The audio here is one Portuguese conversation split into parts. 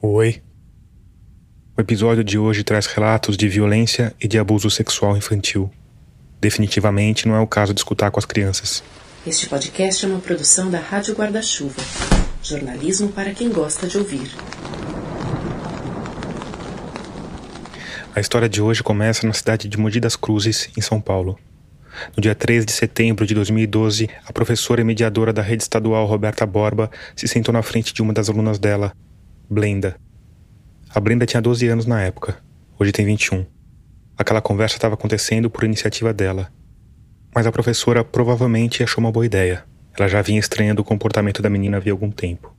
Oi. O episódio de hoje traz relatos de violência e de abuso sexual infantil. Definitivamente não é o caso de escutar com as crianças. Este podcast é uma produção da Rádio Guarda-Chuva. Jornalismo para quem gosta de ouvir. A história de hoje começa na cidade de Mogi das Cruzes, em São Paulo. No dia 13 de setembro de 2012, a professora e mediadora da rede estadual Roberta Borba se sentou na frente de uma das alunas dela, Blenda. A Brenda tinha 12 anos na época, hoje tem 21. Aquela conversa estava acontecendo por iniciativa dela. Mas a professora provavelmente achou uma boa ideia. Ela já vinha estranhando o comportamento da menina havia algum tempo.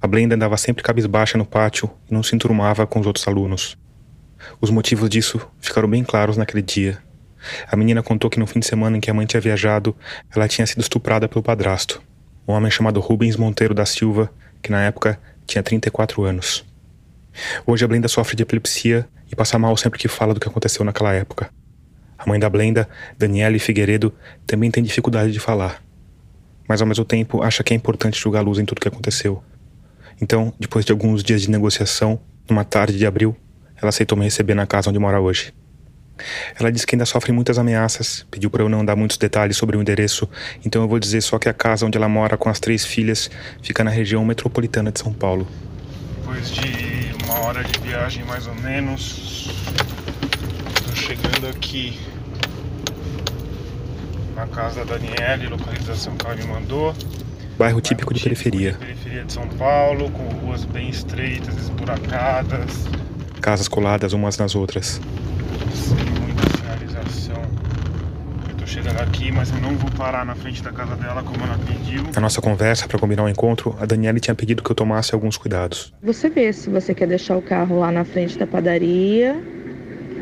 A Blenda andava sempre cabisbaixa no pátio e não se enturmava com os outros alunos. Os motivos disso ficaram bem claros naquele dia. A menina contou que no fim de semana em que a mãe tinha viajado, ela tinha sido estuprada pelo padrasto, um homem chamado Rubens Monteiro da Silva, que na época tinha 34 anos. Hoje a Blenda sofre de epilepsia e passa mal sempre que fala do que aconteceu naquela época. A mãe da Blenda, Daniele Figueiredo, também tem dificuldade de falar. Mas ao mesmo tempo acha que é importante jogar luz em tudo o que aconteceu. Então, depois de alguns dias de negociação, numa tarde de abril, ela aceitou me receber na casa onde mora hoje. Ela disse que ainda sofre muitas ameaças, pediu para eu não dar muitos detalhes sobre o endereço, então eu vou dizer só que a casa onde ela mora com as três filhas fica na região metropolitana de São Paulo. Depois de uma hora de viagem mais ou menos, estou chegando aqui na casa da Daniele, localização que ela me mandou. Bairro típico de periferia. Periferia de São Paulo, com ruas bem estreitas, esburacadas. Casas coladas umas nas outras. Sem muita sinalização. Eu tô chegando aqui, mas eu não vou parar na frente da casa dela como ela pediu. Na nossa conversa para combinar o encontro, a Daniele tinha pedido que eu tomasse alguns cuidados. Você vê se você quer deixar o carro lá na frente da padaria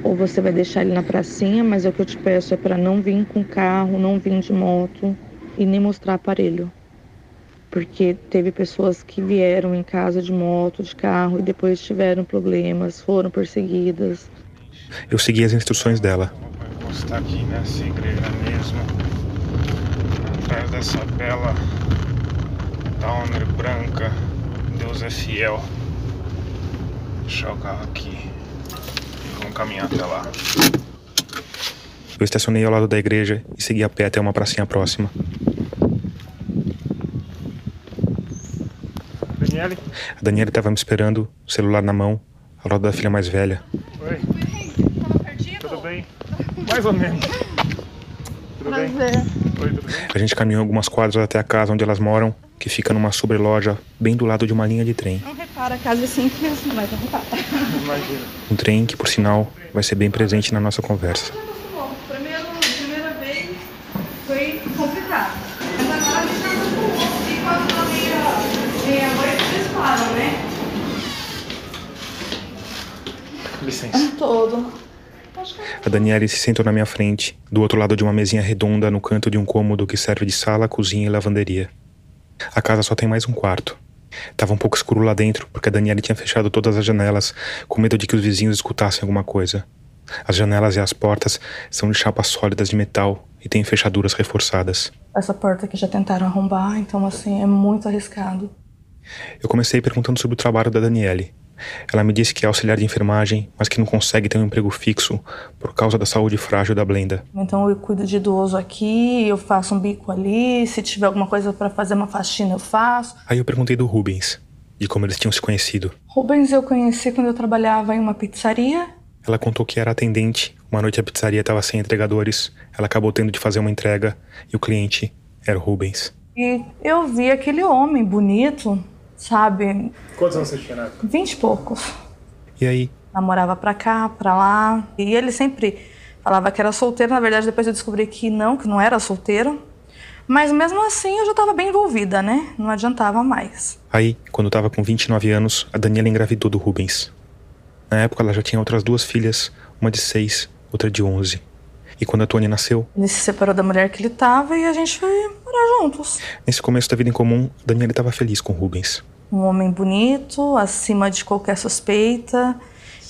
ou você vai deixar ele na pracinha, mas o que eu te peço é para não vir com carro, não vir de moto e nem mostrar aparelho. Porque teve pessoas que vieram em casa de moto, de carro e depois tiveram problemas, foram perseguidas. Eu segui as instruções dela. Vou encostar aqui nessa igreja mesmo. Atrás dessa bela Downer branca. Deus é fiel. Deixar o carro aqui. E vamos caminhar até lá. Eu estacionei ao lado da igreja e segui a pé até uma pracinha próxima. Daniele? A Daniela estava me esperando, celular na mão, ao lado da filha mais velha. Oi. Tudo bem? Mais ou menos. Tudo bem? Oi, tudo bem? A gente caminhou algumas quadras até a casa onde elas moram, que fica numa sobreloja bem do lado de uma linha de trem. Não repara, a casa é simples, mas não repara. Imagina. Um trem que, por sinal, vai ser bem presente na nossa conversa. Bom, primeiro, primeira vez foi complicado. Mas agora a gente tá com E quando tá meia, meia noite, eles param, né? Licença. Todo. A Daniela se sentou na minha frente, do outro lado de uma mesinha redonda no canto de um cômodo que serve de sala, cozinha e lavanderia. A casa só tem mais um quarto. Tava um pouco escuro lá dentro, porque a Daniela tinha fechado todas as janelas, com medo de que os vizinhos escutassem alguma coisa. As janelas e as portas são de chapas sólidas de metal e têm fechaduras reforçadas. Essa porta aqui já tentaram arrombar, então assim, é muito arriscado. Eu comecei perguntando sobre o trabalho da Daniele. Ela me disse que é auxiliar de enfermagem, mas que não consegue ter um emprego fixo por causa da saúde frágil da Blenda. Então eu cuido de idoso aqui, eu faço um bico ali, se tiver alguma coisa para fazer uma faxina eu faço. Aí eu perguntei do Rubens, de como eles tinham se conhecido. Rubens eu conheci quando eu trabalhava em uma pizzaria. Ela contou que era atendente. Uma noite a pizzaria estava sem entregadores. Ela acabou tendo de fazer uma entrega e o cliente era o Rubens. E eu vi aquele homem bonito, sabe, Quantos anos você tinha na época? vinte e poucos. E aí, namorava pra cá, pra lá. E ele sempre falava que era solteiro. Na verdade, depois eu descobri que não, que não era solteiro. Mas mesmo assim eu já estava bem envolvida, né? Não adiantava mais. aí, quando eu tava com 29 anos, a Daniela engravidou do Rubens. Na época ela já tinha outras duas filhas, uma de 6, outra de 11. E quando a Tony nasceu, Ele se separou da mulher que ele tava e a gente foi morar juntos. nesse começo da vida em comum, a Daniela estava feliz com o Rubens. Um homem bonito, acima de qualquer suspeita,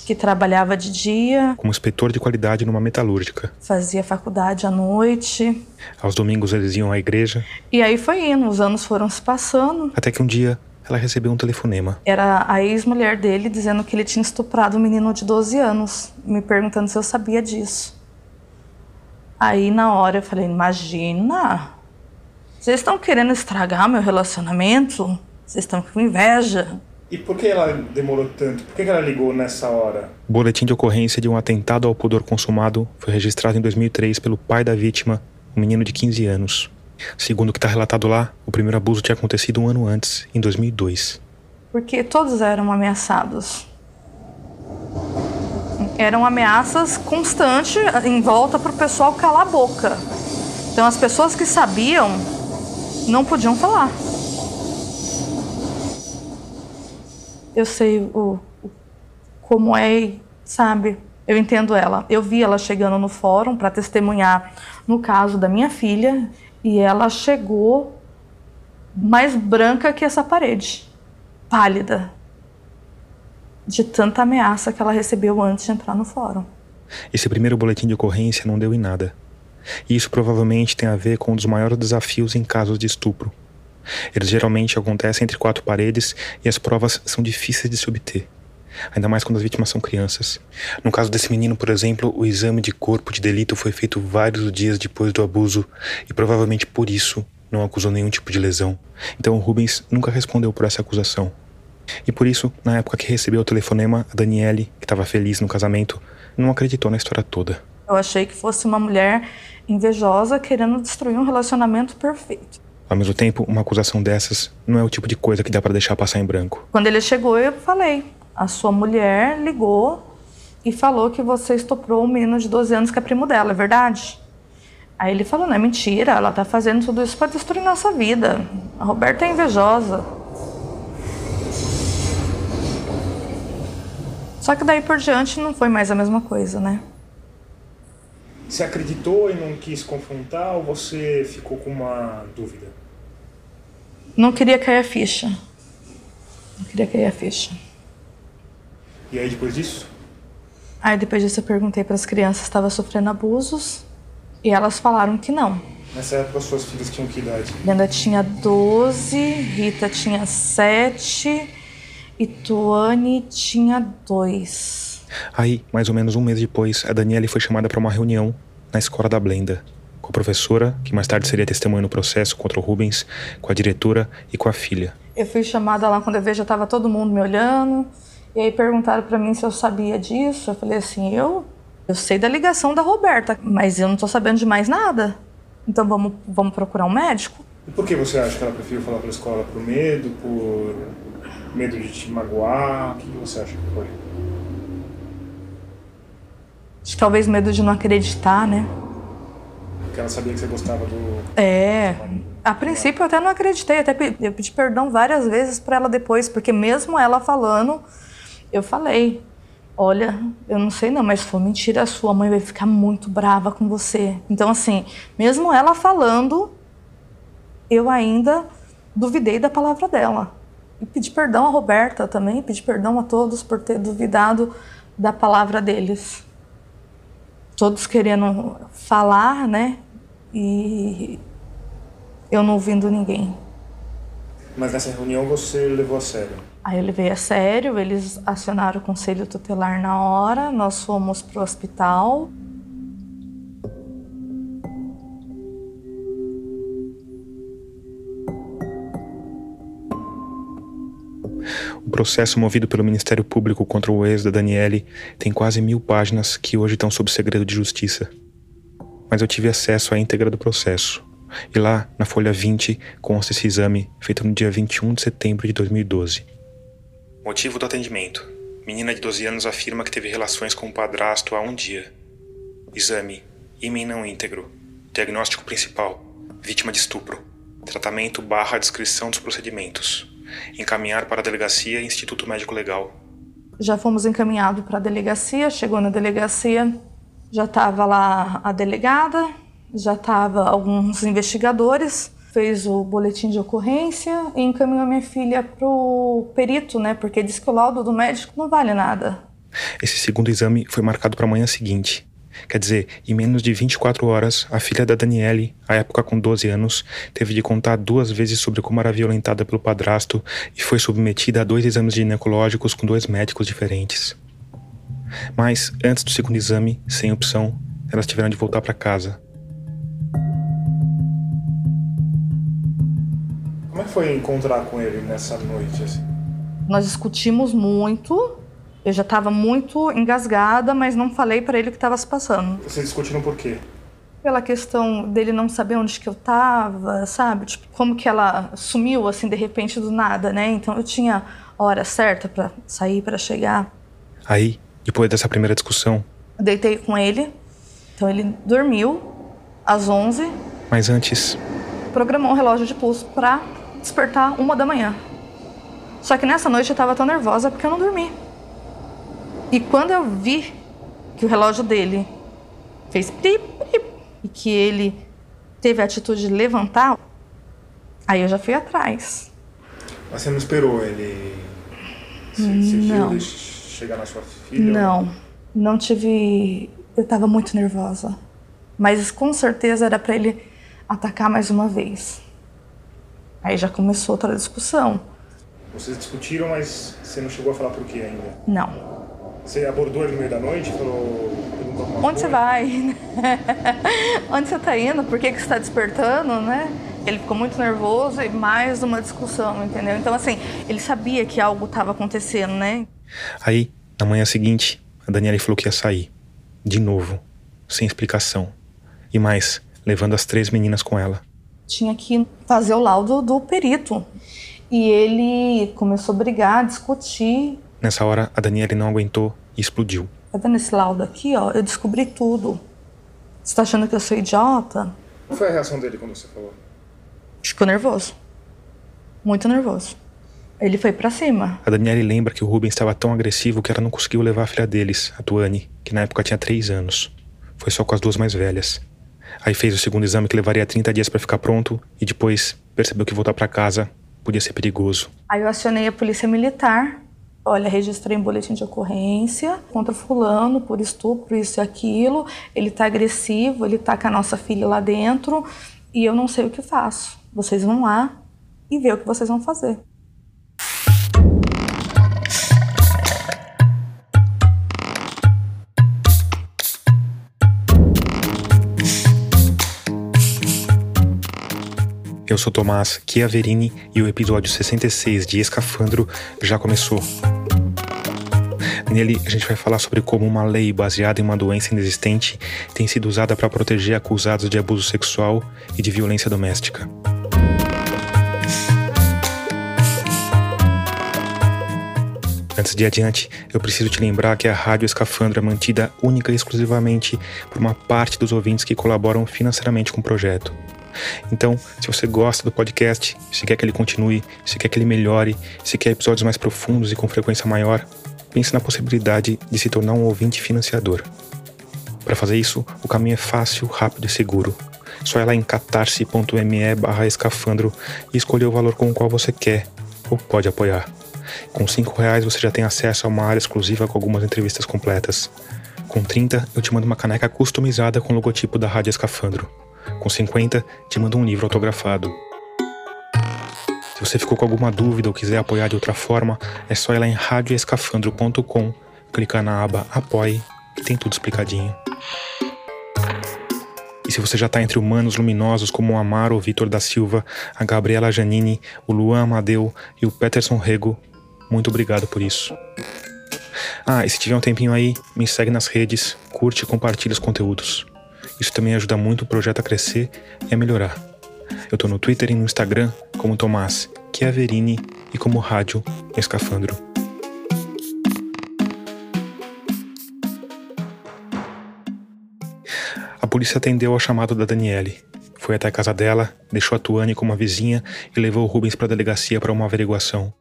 que trabalhava de dia, Como inspetor de qualidade numa metalúrgica. fazia faculdade à noite. Aos domingos eles iam à igreja, E aí foi indo, os anos foram se passando. até que um dia ela recebeu um telefonema. Era a ex-mulher dele dizendo que ele tinha estuprado um menino de 12 anos, me perguntando se eu sabia disso. Aí na hora eu falei: Imagina, vocês estão querendo estragar meu relacionamento? Vocês estão com inveja. E por que ela demorou tanto? Por que ela ligou nessa hora? O boletim de ocorrência de um atentado ao pudor consumado foi registrado em 2003 pelo pai da vítima, um menino de 15 anos. Segundo o que está relatado lá, o primeiro abuso tinha acontecido um ano antes, em 2002. Porque todos eram ameaçados. Eram ameaças constantes em volta para o pessoal calar a boca. Então as pessoas que sabiam não podiam falar. Eu sei o, o como é, sabe? Eu entendo ela. Eu vi ela chegando no fórum para testemunhar no caso da minha filha e ela chegou mais branca que essa parede, pálida, de tanta ameaça que ela recebeu antes de entrar no fórum. Esse primeiro boletim de ocorrência não deu em nada. E isso provavelmente tem a ver com um dos maiores desafios em casos de estupro. Eles geralmente acontecem entre quatro paredes e as provas são difíceis de se obter. Ainda mais quando as vítimas são crianças. No caso desse menino, por exemplo, o exame de corpo de delito foi feito vários dias depois do abuso e provavelmente por isso não acusou nenhum tipo de lesão. Então o Rubens nunca respondeu por essa acusação. E por isso, na época que recebeu o telefonema, a Daniele, que estava feliz no casamento, não acreditou na história toda. Eu achei que fosse uma mulher invejosa querendo destruir um relacionamento perfeito. Ao mesmo tempo, uma acusação dessas não é o tipo de coisa que dá para deixar passar em branco. Quando ele chegou, eu falei: a sua mulher ligou e falou que você estuprou um menino de 12 anos que é primo dela, é verdade? Aí ele falou: não é mentira, ela tá fazendo tudo isso para destruir nossa vida. A Roberta é invejosa. Só que daí por diante não foi mais a mesma coisa, né? Você acreditou e não quis confrontar ou você ficou com uma dúvida? Não queria cair a ficha. Não queria cair a ficha. E aí depois disso? Aí depois disso eu perguntei para as crianças se estava sofrendo abusos e elas falaram que não. Nessa época suas filhas tinham que idade? Brenda tinha 12, Rita tinha 7 e Tuane tinha 2. Aí, mais ou menos um mês depois, a Daniele foi chamada para uma reunião na escola da Blenda, com a professora, que mais tarde seria testemunha no processo contra o Rubens, com a diretora e com a filha. Eu fui chamada lá quando eu vejo já estava todo mundo me olhando. E aí perguntaram para mim se eu sabia disso. Eu falei assim, eu eu sei da ligação da Roberta, mas eu não tô sabendo de mais nada. Então vamos, vamos procurar um médico? E por que você acha que ela preferiu falar para a escola? Por medo? Por medo de te magoar? O que você acha que foi? Talvez medo de não acreditar, né? Ela sabia que você gostava do. É. A princípio eu até não acreditei, até pedi, eu pedi perdão várias vezes para ela depois, porque mesmo ela falando, eu falei: Olha, eu não sei não, mas se for mentira, a sua mãe vai ficar muito brava com você. Então, assim, mesmo ela falando, eu ainda duvidei da palavra dela. E pedi perdão a Roberta também, pedi perdão a todos por ter duvidado da palavra deles. Todos querendo falar, né? E eu não ouvindo ninguém. Mas nessa reunião você levou a sério? Aí eu levei a sério, eles acionaram o conselho tutelar na hora, nós fomos pro hospital. O processo movido pelo Ministério Público contra o ex da Daniele tem quase mil páginas que hoje estão sob segredo de justiça. Mas eu tive acesso à íntegra do processo. E lá, na folha 20, consta esse exame feito no dia 21 de setembro de 2012. Motivo do atendimento: Menina de 12 anos afirma que teve relações com o padrasto há um dia. Exame: ímen não íntegro. Diagnóstico principal: vítima de estupro. Tratamento barra descrição dos procedimentos. Encaminhar para a delegacia e Instituto Médico Legal. Já fomos encaminhados para a delegacia, chegou na delegacia, já estava lá a delegada, já estava alguns investigadores, fez o boletim de ocorrência e encaminhou minha filha para o perito, né? Porque diz que o laudo do médico não vale nada. Esse segundo exame foi marcado para a manhã seguinte. Quer dizer, em menos de 24 horas, a filha da Daniele, à época com 12 anos, teve de contar duas vezes sobre como era violentada pelo padrasto e foi submetida a dois exames ginecológicos com dois médicos diferentes. Mas, antes do segundo exame, sem opção, elas tiveram de voltar para casa. Como é que foi encontrar com ele nessa noite? Assim? Nós discutimos muito. Eu já estava muito engasgada, mas não falei para ele o que estava se passando. Vocês discutiram por quê? Pela questão dele não saber onde que eu estava, sabe? Tipo, como que ela sumiu assim de repente do nada, né? Então eu tinha hora certa para sair, para chegar. Aí, depois dessa primeira discussão, Eu deitei com ele. Então ele dormiu às 11, mas antes, programou o relógio de pulso para despertar uma da manhã. Só que nessa noite eu estava tão nervosa porque eu não dormi. E quando eu vi que o relógio dele fez pip, pip, e que ele teve a atitude de levantar, aí eu já fui atrás. Mas você não esperou ele. Você viu Não. Chegar na sua filha? Não, não tive. Eu estava muito nervosa. Mas com certeza era para ele atacar mais uma vez. Aí já começou outra discussão. Vocês discutiram, mas você não chegou a falar por quê ainda? Não. Você abordou ele no meio da noite e falou. Onde você coisa? vai? Onde você tá indo? Por que, que você está despertando, né? Ele ficou muito nervoso e mais uma discussão, entendeu? Então, assim, ele sabia que algo estava acontecendo, né? Aí, na manhã seguinte, a Daniele falou que ia sair. De novo, sem explicação. E mais, levando as três meninas com ela. Tinha que fazer o laudo do perito. E ele começou a brigar, discutir. Nessa hora, a Daniele não aguentou e explodiu. Tá vendo esse laudo aqui, ó? Eu descobri tudo. Você tá achando que eu sou idiota? Qual foi a reação dele quando você falou? Ficou nervoso. Muito nervoso. Ele foi pra cima. A Daniele lembra que o Rubens estava tão agressivo que ela não conseguiu levar a filha deles, a Tuane, que na época tinha três anos. Foi só com as duas mais velhas. Aí fez o segundo exame que levaria 30 dias para ficar pronto e depois percebeu que voltar para casa podia ser perigoso. Aí eu acionei a polícia militar. Olha, registrei um boletim de ocorrência contra fulano por estupro, isso e aquilo. Ele tá agressivo, ele tá com a nossa filha lá dentro e eu não sei o que faço. Vocês vão lá e ver o que vocês vão fazer. Eu sou Tomás Chiaverini e o episódio 66 de Escafandro já começou. Nele, a gente vai falar sobre como uma lei baseada em uma doença inexistente tem sido usada para proteger acusados de abuso sexual e de violência doméstica. Antes de adiante, eu preciso te lembrar que a Rádio Escafandro é mantida única e exclusivamente por uma parte dos ouvintes que colaboram financeiramente com o projeto. Então, se você gosta do podcast, se quer que ele continue, se quer que ele melhore, se quer episódios mais profundos e com frequência maior, pense na possibilidade de se tornar um ouvinte financiador. Para fazer isso, o caminho é fácil, rápido e seguro. Só ir lá em catarse.me barra escafandro e escolher o valor com o qual você quer ou pode apoiar. Com 5 reais você já tem acesso a uma área exclusiva com algumas entrevistas completas. Com 30, eu te mando uma caneca customizada com o logotipo da Rádio Escafandro. Com 50, te mando um livro autografado. Se você ficou com alguma dúvida ou quiser apoiar de outra forma, é só ir lá em radioescafandro.com, clicar na aba Apoie, que tem tudo explicadinho. E se você já está entre humanos luminosos como o Amaro Vitor da Silva, a Gabriela Janini, o Luan Amadeu e o Peterson Rego, muito obrigado por isso. Ah, e se tiver um tempinho aí, me segue nas redes, curte e compartilha os conteúdos. Isso também ajuda muito o projeto a crescer e a melhorar. Eu tô no Twitter e no Instagram como Tomás Chiaverini e como Rádio Escafandro. A polícia atendeu ao chamado da Daniele. Foi até a casa dela, deixou a Tuane como uma vizinha e levou o Rubens para a delegacia para uma averiguação.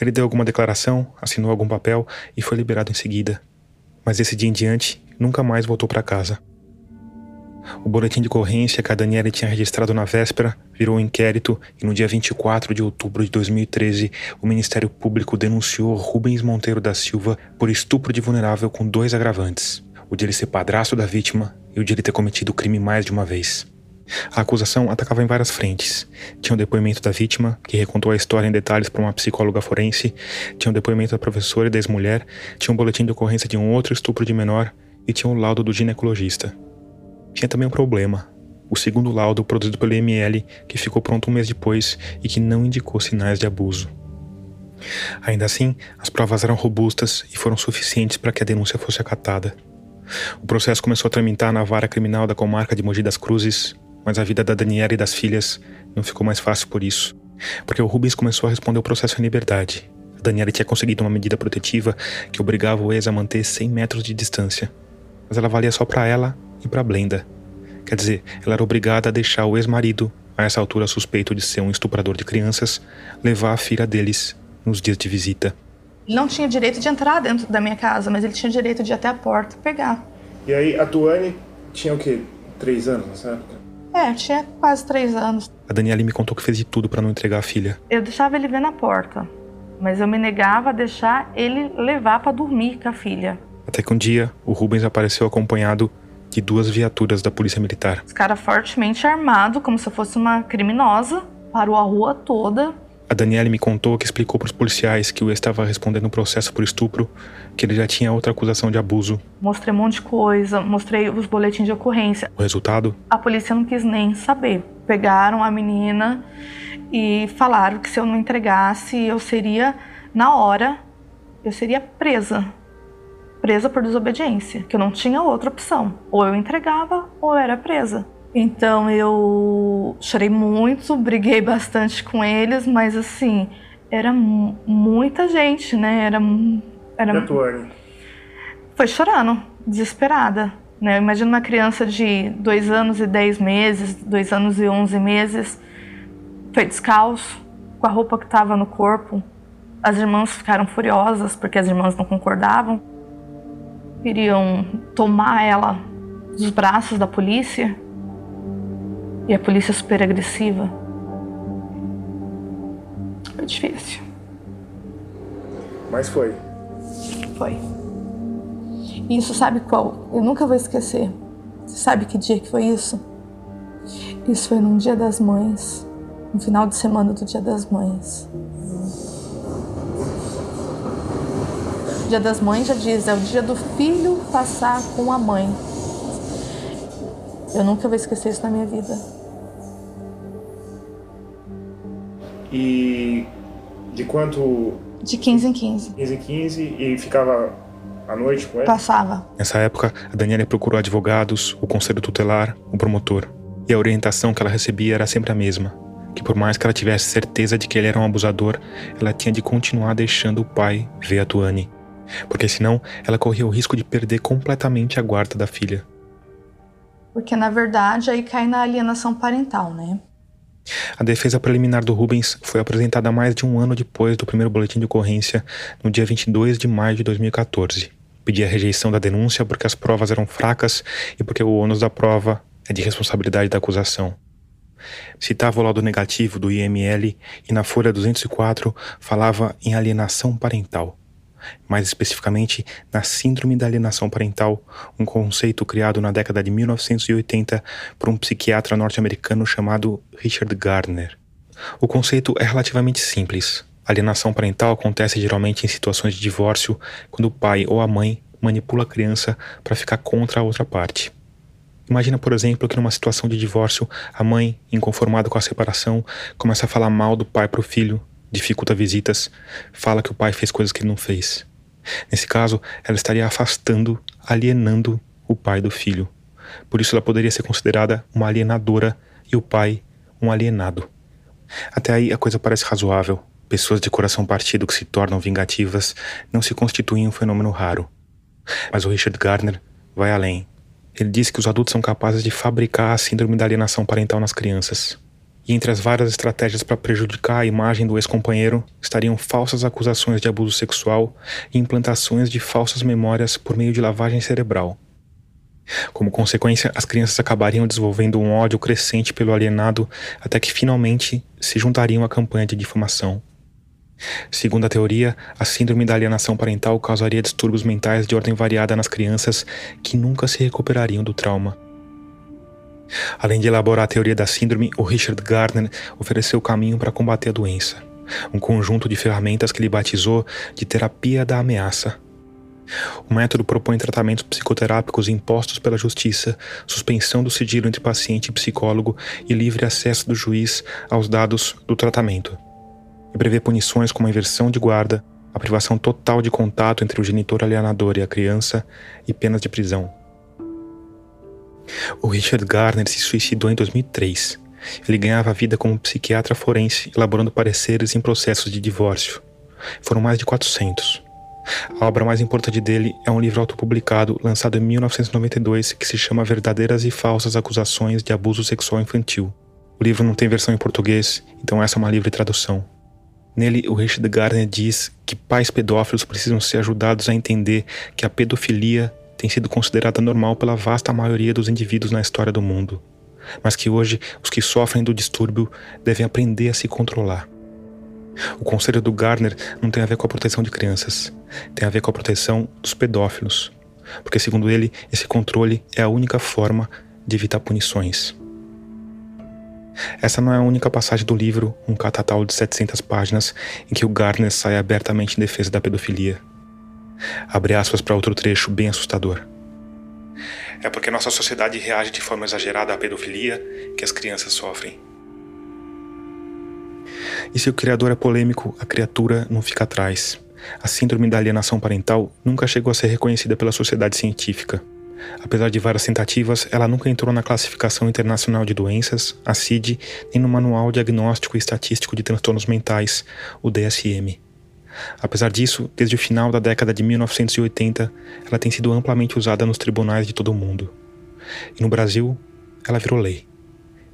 Ele deu alguma declaração, assinou algum papel e foi liberado em seguida. Mas desse dia em diante, nunca mais voltou para casa. O boletim de ocorrência que a Daniela tinha registrado na véspera virou um inquérito e no dia 24 de outubro de 2013, o Ministério Público denunciou Rubens Monteiro da Silva por estupro de vulnerável com dois agravantes. o de ele ser padrasto da vítima e o de ele ter cometido o crime mais de uma vez. A acusação atacava em várias frentes. Tinha o depoimento da vítima, que recontou a história em detalhes para uma psicóloga forense, tinha o depoimento da professora e da ex-mulher, tinha um boletim de ocorrência de um outro estupro de menor e tinha o laudo do ginecologista. Tinha também um problema. O segundo laudo produzido pelo IML, que ficou pronto um mês depois e que não indicou sinais de abuso. Ainda assim, as provas eram robustas e foram suficientes para que a denúncia fosse acatada. O processo começou a tramitar na vara criminal da comarca de Mogi das Cruzes, mas a vida da Daniela e das filhas não ficou mais fácil por isso. Porque o Rubens começou a responder o processo em liberdade. A Daniela tinha conseguido uma medida protetiva que obrigava o ex a manter 100 metros de distância. Mas ela valia só para ela e para Blenda. Quer dizer, ela era obrigada a deixar o ex-marido, a essa altura suspeito de ser um estuprador de crianças, levar a filha deles nos dias de visita. Ele não tinha direito de entrar dentro da minha casa, mas ele tinha direito de ir até a porta e pegar. E aí, a Tuane tinha o quê? Três anos nessa época? É, tinha quase três anos. A Daniela me contou que fez de tudo para não entregar a filha. Eu deixava ele ver na porta, mas eu me negava a deixar ele levar para dormir com a filha. Até que um dia, o Rubens apareceu acompanhado de duas viaturas da Polícia Militar. Os caras fortemente armados, como se fosse uma criminosa, parou a rua toda, a Daniela me contou que explicou para os policiais que o estava respondendo um processo por estupro, que ele já tinha outra acusação de abuso. Mostrei um monte de coisa, mostrei os boletins de ocorrência. O resultado? A polícia não quis nem saber. Pegaram a menina e falaram que se eu não entregasse, eu seria, na hora, eu seria presa. Presa por desobediência, que eu não tinha outra opção. Ou eu entregava ou eu era presa. Então eu chorei muito, briguei bastante com eles, mas assim, era muita gente, né? Era. era Foi chorando, desesperada. Né? Eu imagino uma criança de dois anos e dez meses, dois anos e onze meses, foi descalço, com a roupa que estava no corpo. As irmãs ficaram furiosas porque as irmãs não concordavam. Queriam tomar ela dos braços da polícia e a polícia super agressiva. Foi difícil. Mas foi. Foi. E isso sabe qual? Eu nunca vou esquecer. Você sabe que dia que foi isso? Isso foi num dia das mães. No final de semana do dia das mães. Dia das mães já diz, é o dia do filho passar com a mãe. Eu nunca vou esquecer isso na minha vida. E de quanto? De 15 em 15. 15 em 15 e ficava à noite com ele? Passava. Nessa época, a Daniela procurou advogados, o conselho tutelar, o promotor. E a orientação que ela recebia era sempre a mesma. Que por mais que ela tivesse certeza de que ele era um abusador, ela tinha de continuar deixando o pai ver a Tuane. Porque senão ela corria o risco de perder completamente a guarda da filha. Porque na verdade aí cai na alienação parental, né? A defesa preliminar do Rubens foi apresentada mais de um ano depois do primeiro boletim de ocorrência, no dia 22 de maio de 2014. Pedia a rejeição da denúncia porque as provas eram fracas e porque o ônus da prova é de responsabilidade da acusação. Citava o laudo negativo do IML e na folha 204 falava em alienação parental mais especificamente na Síndrome da Alienação Parental, um conceito criado na década de 1980 por um psiquiatra norte-americano chamado Richard Gardner. O conceito é relativamente simples. A alienação parental acontece geralmente em situações de divórcio, quando o pai ou a mãe manipula a criança para ficar contra a outra parte. Imagina, por exemplo, que numa situação de divórcio, a mãe, inconformada com a separação, começa a falar mal do pai para o filho, dificulta visitas, fala que o pai fez coisas que ele não fez. Nesse caso, ela estaria afastando, alienando o pai do filho. Por isso, ela poderia ser considerada uma alienadora e o pai um alienado. Até aí, a coisa parece razoável. Pessoas de coração partido que se tornam vingativas não se constituem um fenômeno raro. Mas o Richard Gardner vai além. Ele diz que os adultos são capazes de fabricar a síndrome da alienação parental nas crianças. E entre as várias estratégias para prejudicar a imagem do ex-companheiro estariam falsas acusações de abuso sexual e implantações de falsas memórias por meio de lavagem cerebral. Como consequência, as crianças acabariam desenvolvendo um ódio crescente pelo alienado até que finalmente se juntariam à campanha de difamação. Segundo a teoria, a síndrome da alienação parental causaria distúrbios mentais de ordem variada nas crianças que nunca se recuperariam do trauma. Além de elaborar a teoria da síndrome, o Richard Gardner ofereceu o caminho para combater a doença, um conjunto de ferramentas que ele batizou de terapia da ameaça. O método propõe tratamentos psicoterápicos impostos pela justiça, suspensão do sigilo entre paciente e psicólogo e livre acesso do juiz aos dados do tratamento. E prevê punições como a inversão de guarda, a privação total de contato entre o genitor alienador e a criança e penas de prisão. O Richard Garner se suicidou em 2003. Ele ganhava vida como psiquiatra forense, elaborando pareceres em processos de divórcio. Foram mais de 400. A obra mais importante dele é um livro autopublicado lançado em 1992 que se chama Verdadeiras e Falsas Acusações de Abuso Sexual Infantil. O livro não tem versão em português, então essa é uma livre tradução. Nele, o Richard Gardner diz que pais pedófilos precisam ser ajudados a entender que a pedofilia tem sido considerada normal pela vasta maioria dos indivíduos na história do mundo, mas que hoje os que sofrem do distúrbio devem aprender a se controlar. O conselho do Gardner não tem a ver com a proteção de crianças, tem a ver com a proteção dos pedófilos, porque, segundo ele, esse controle é a única forma de evitar punições. Essa não é a única passagem do livro, um catatal de 700 páginas, em que o Gardner sai abertamente em defesa da pedofilia. Abre aspas para outro trecho bem assustador. É porque nossa sociedade reage de forma exagerada à pedofilia que as crianças sofrem. E se o criador é polêmico, a criatura não fica atrás. A síndrome da alienação parental nunca chegou a ser reconhecida pela sociedade científica. Apesar de várias tentativas, ela nunca entrou na Classificação Internacional de Doenças, a CID, nem no Manual Diagnóstico e Estatístico de Transtornos Mentais, o DSM. Apesar disso, desde o final da década de 1980, ela tem sido amplamente usada nos tribunais de todo o mundo. E no Brasil, ela virou lei.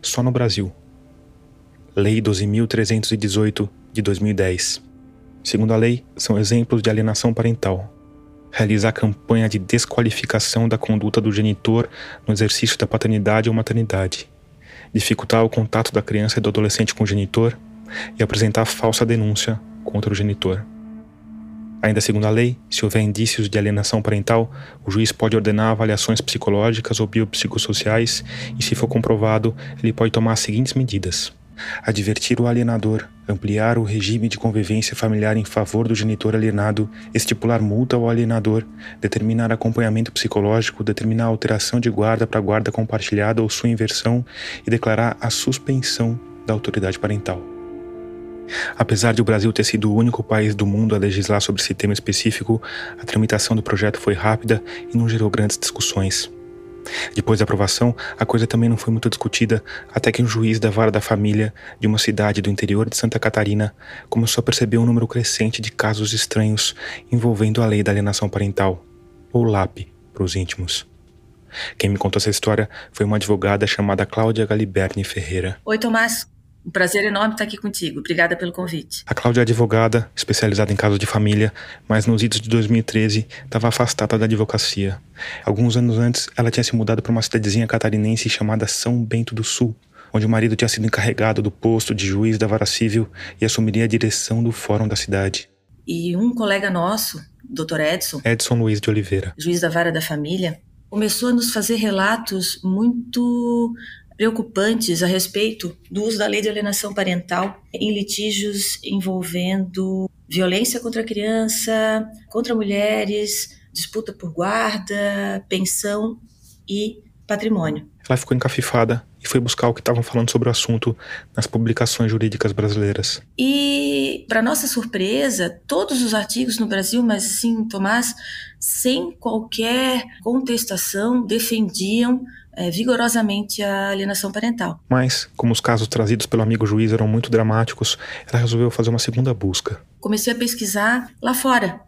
Só no Brasil. Lei 12.318 de 2010. Segundo a lei, são exemplos de alienação parental. Realizar campanha de desqualificação da conduta do genitor no exercício da paternidade ou maternidade. Dificultar o contato da criança e do adolescente com o genitor e apresentar falsa denúncia contra o genitor. Ainda segundo a lei, se houver indícios de alienação parental, o juiz pode ordenar avaliações psicológicas ou biopsicossociais e, se for comprovado, ele pode tomar as seguintes medidas: advertir o alienador, ampliar o regime de convivência familiar em favor do genitor alienado, estipular multa ao alienador, determinar acompanhamento psicológico, determinar alteração de guarda para guarda compartilhada ou sua inversão e declarar a suspensão da autoridade parental. Apesar de o Brasil ter sido o único país do mundo a legislar sobre esse tema específico, a tramitação do projeto foi rápida e não gerou grandes discussões. Depois da aprovação, a coisa também não foi muito discutida, até que um juiz da vara da família de uma cidade do interior de Santa Catarina começou a perceber um número crescente de casos estranhos envolvendo a lei da alienação parental, ou LAP, para os íntimos. Quem me contou essa história foi uma advogada chamada Cláudia Galiberni Ferreira. Oi, Tomás. Um prazer enorme estar aqui contigo. Obrigada pelo convite. A Cláudia é advogada, especializada em casos de família, mas nos idos de 2013 estava afastada da advocacia. Alguns anos antes, ela tinha se mudado para uma cidadezinha catarinense chamada São Bento do Sul, onde o marido tinha sido encarregado do posto de juiz da vara civil e assumiria a direção do fórum da cidade. E um colega nosso, Dr. Edson, Edson Luiz de Oliveira, juiz da vara da família, começou a nos fazer relatos muito preocupantes a respeito do uso da lei de alienação parental em litígios envolvendo violência contra a criança, contra mulheres, disputa por guarda, pensão e patrimônio. Ela ficou encafifada e foi buscar o que estavam falando sobre o assunto nas publicações jurídicas brasileiras. E, para nossa surpresa, todos os artigos no Brasil, mas sim, Tomás, sem qualquer contestação, defendiam é, vigorosamente a alienação parental. Mas, como os casos trazidos pelo amigo juiz eram muito dramáticos, ela resolveu fazer uma segunda busca. Comecei a pesquisar lá fora.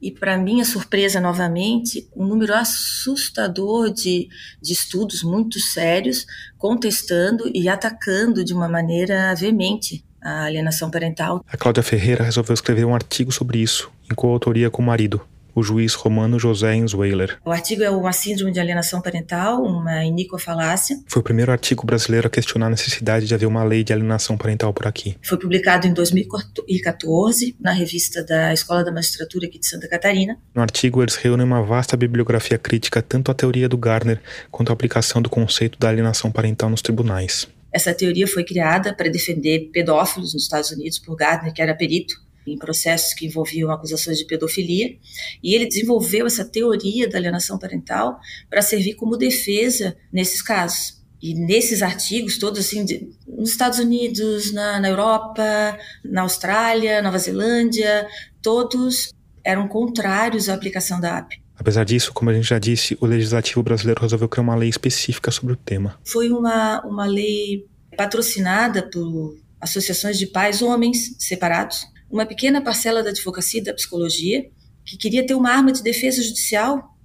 E, para minha surpresa novamente, um número assustador de, de estudos muito sérios contestando e atacando de uma maneira veemente a alienação parental. A Cláudia Ferreira resolveu escrever um artigo sobre isso, em coautoria com o marido, o juiz romano José Ensweiler. O artigo é uma síndrome de alienação parental, uma inicofalácia. Foi o primeiro artigo brasileiro a questionar a necessidade de haver uma lei de alienação parental por aqui. Foi publicado em 2014 na revista da Escola da Magistratura aqui de Santa Catarina. No artigo, eles reúnem uma vasta bibliografia crítica tanto à teoria do Garner quanto à aplicação do conceito da alienação parental nos tribunais. Essa teoria foi criada para defender pedófilos nos Estados Unidos por Gardner, que era perito em processos que envolviam acusações de pedofilia, e ele desenvolveu essa teoria da alienação parental para servir como defesa nesses casos. E nesses artigos, todos assim, de, nos Estados Unidos, na, na Europa, na Austrália, Nova Zelândia, todos eram contrários à aplicação da AP. Apesar disso, como a gente já disse, o legislativo brasileiro resolveu criar uma lei específica sobre o tema. Foi uma, uma lei patrocinada por associações de pais homens separados, uma pequena parcela da advocacia e da psicologia que queria ter uma arma de defesa judicial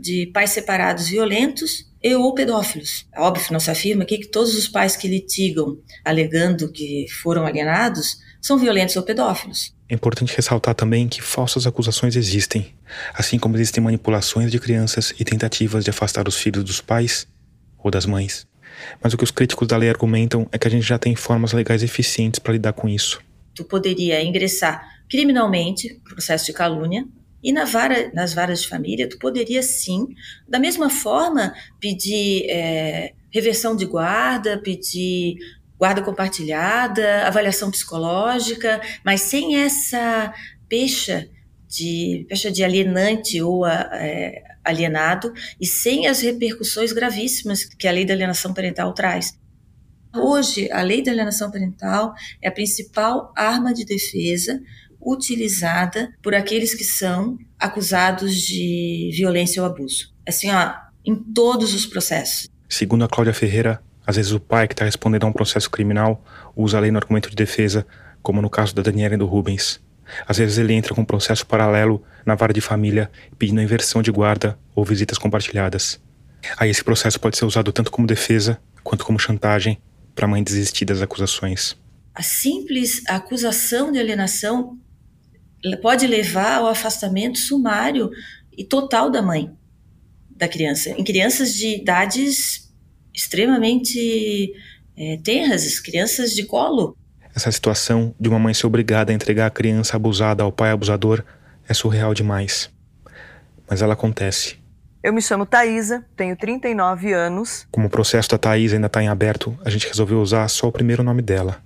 de pais separados violentos e ou pedófilos. É óbvio, não se afirma aqui que todos os pais que litigam alegando que foram alienados são violentos ou pedófilos. É importante ressaltar também que falsas acusações existem, assim como existem manipulações de crianças e tentativas de afastar os filhos dos pais ou das mães. Mas o que os críticos da lei argumentam é que a gente já tem formas legais eficientes para lidar com isso. Tu poderia ingressar criminalmente, processo de calúnia, e na vara, nas varas de família, tu poderia sim, da mesma forma, pedir é, reversão de guarda, pedir guarda compartilhada, avaliação psicológica, mas sem essa pecha de pecha de alienante ou é, alienado e sem as repercussões gravíssimas que a lei da alienação parental traz. Hoje, a lei da alienação parental é a principal arma de defesa utilizada por aqueles que são acusados de violência ou abuso. Assim, ó, em todos os processos. Segundo a Cláudia Ferreira, às vezes o pai que está respondendo a um processo criminal usa a lei no argumento de defesa, como no caso da Daniela e do Rubens. Às vezes ele entra com um processo paralelo na vara de família, pedindo a inversão de guarda ou visitas compartilhadas. Aí esse processo pode ser usado tanto como defesa quanto como chantagem para a mãe desistir das acusações. A simples acusação de alienação pode levar ao afastamento sumário e total da mãe da criança. Em crianças de idades extremamente é, tenras, crianças de colo. Essa situação de uma mãe ser obrigada a entregar a criança abusada ao pai abusador é surreal demais. Mas ela acontece. Eu me chamo Thaisa, tenho 39 anos. Como o processo da Thaisa ainda está em aberto, a gente resolveu usar só o primeiro nome dela.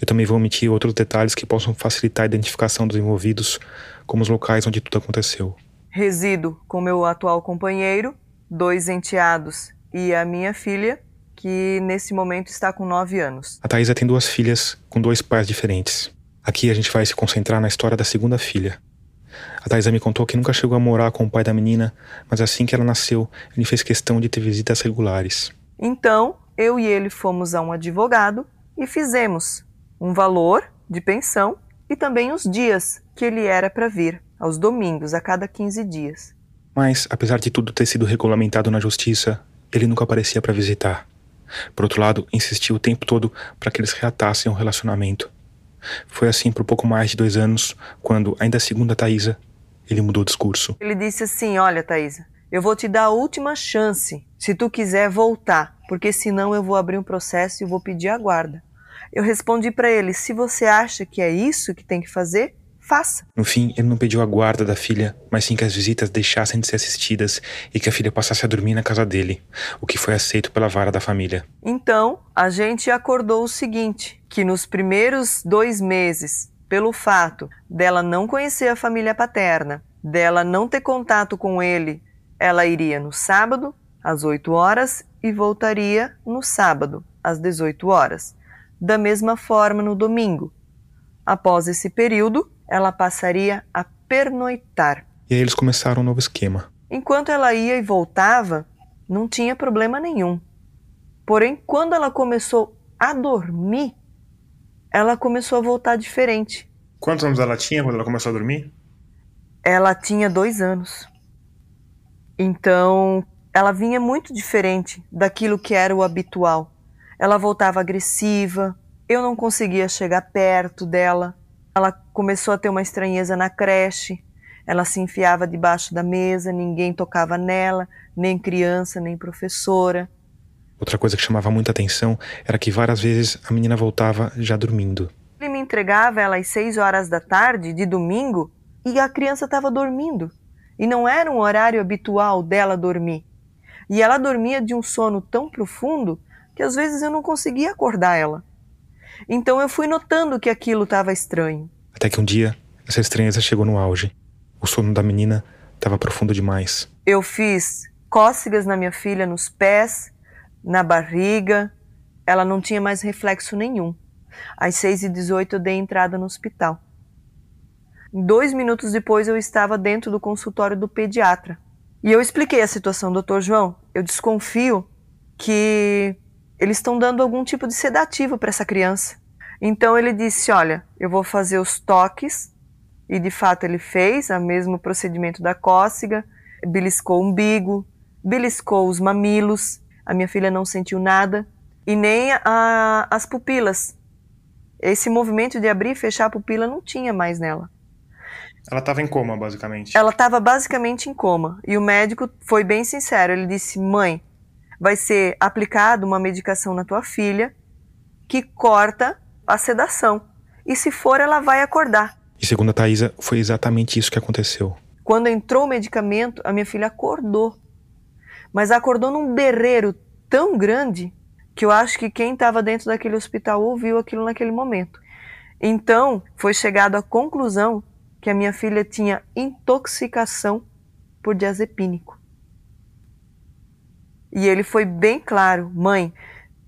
Eu também vou omitir outros detalhes que possam facilitar a identificação dos envolvidos, como os locais onde tudo aconteceu. Resido com meu atual companheiro, dois enteados e a minha filha, que nesse momento está com 9 anos. A Thaisa tem duas filhas com dois pais diferentes. Aqui a gente vai se concentrar na história da segunda filha. A Thaisa me contou que nunca chegou a morar com o pai da menina, mas assim que ela nasceu, ele fez questão de ter visitas regulares. Então, eu e ele fomos a um advogado e fizemos um valor de pensão e também os dias que ele era para vir, aos domingos, a cada 15 dias. Mas, apesar de tudo ter sido regulamentado na justiça, ele nunca aparecia para visitar. Por outro lado, insistiu o tempo todo para que eles reatassem o relacionamento. Foi assim por pouco mais de dois anos, quando, ainda segundo a Thaisa, ele mudou o discurso. Ele disse assim: Olha, Thaisa, eu vou te dar a última chance se tu quiser voltar, porque senão eu vou abrir um processo e vou pedir a guarda. Eu respondi para ele: se você acha que é isso que tem que fazer, faça. No fim, ele não pediu a guarda da filha, mas sim que as visitas deixassem de ser assistidas e que a filha passasse a dormir na casa dele, o que foi aceito pela vara da família. Então, a gente acordou o seguinte: que nos primeiros dois meses, pelo fato dela não conhecer a família paterna, dela não ter contato com ele, ela iria no sábado, às 8 horas, e voltaria no sábado, às 18 horas. Da mesma forma no domingo. Após esse período, ela passaria a pernoitar. E aí eles começaram um novo esquema. Enquanto ela ia e voltava, não tinha problema nenhum. Porém, quando ela começou a dormir, ela começou a voltar diferente. Quantos anos ela tinha quando ela começou a dormir? Ela tinha dois anos. Então, ela vinha muito diferente daquilo que era o habitual. Ela voltava agressiva, eu não conseguia chegar perto dela ela começou a ter uma estranheza na creche. Ela se enfiava debaixo da mesa, ninguém tocava nela, nem criança, nem professora. Outra coisa que chamava muita atenção era que várias vezes a menina voltava já dormindo. Ele me entregava ela às seis horas da tarde de domingo e a criança estava dormindo. E não era um horário habitual dela dormir. E ela dormia de um sono tão profundo que às vezes eu não conseguia acordar ela. Então eu fui notando que aquilo estava estranho. Até que um dia, essa estranheza chegou no auge. O sono da menina estava profundo demais. Eu fiz cócegas na minha filha nos pés, na barriga. Ela não tinha mais reflexo nenhum. Às 6h18 eu dei entrada no hospital. Dois minutos depois eu estava dentro do consultório do pediatra. E eu expliquei a situação, doutor João. Eu desconfio que eles estão dando algum tipo de sedativo para essa criança. Então ele disse: Olha, eu vou fazer os toques. E de fato ele fez o mesmo procedimento da cócega, beliscou o umbigo, beliscou os mamilos. A minha filha não sentiu nada e nem a, as pupilas. Esse movimento de abrir e fechar a pupila não tinha mais nela. Ela estava em coma, basicamente. Ela estava basicamente em coma. E o médico foi bem sincero. Ele disse: Mãe, vai ser aplicada uma medicação na tua filha que corta a sedação. E se for, ela vai acordar. E segundo a Thaisa, foi exatamente isso que aconteceu. Quando entrou o medicamento, a minha filha acordou. Mas acordou num berreiro tão grande que eu acho que quem estava dentro daquele hospital ouviu aquilo naquele momento. Então, foi chegado à conclusão que a minha filha tinha intoxicação por diazepínico. E ele foi bem claro: mãe,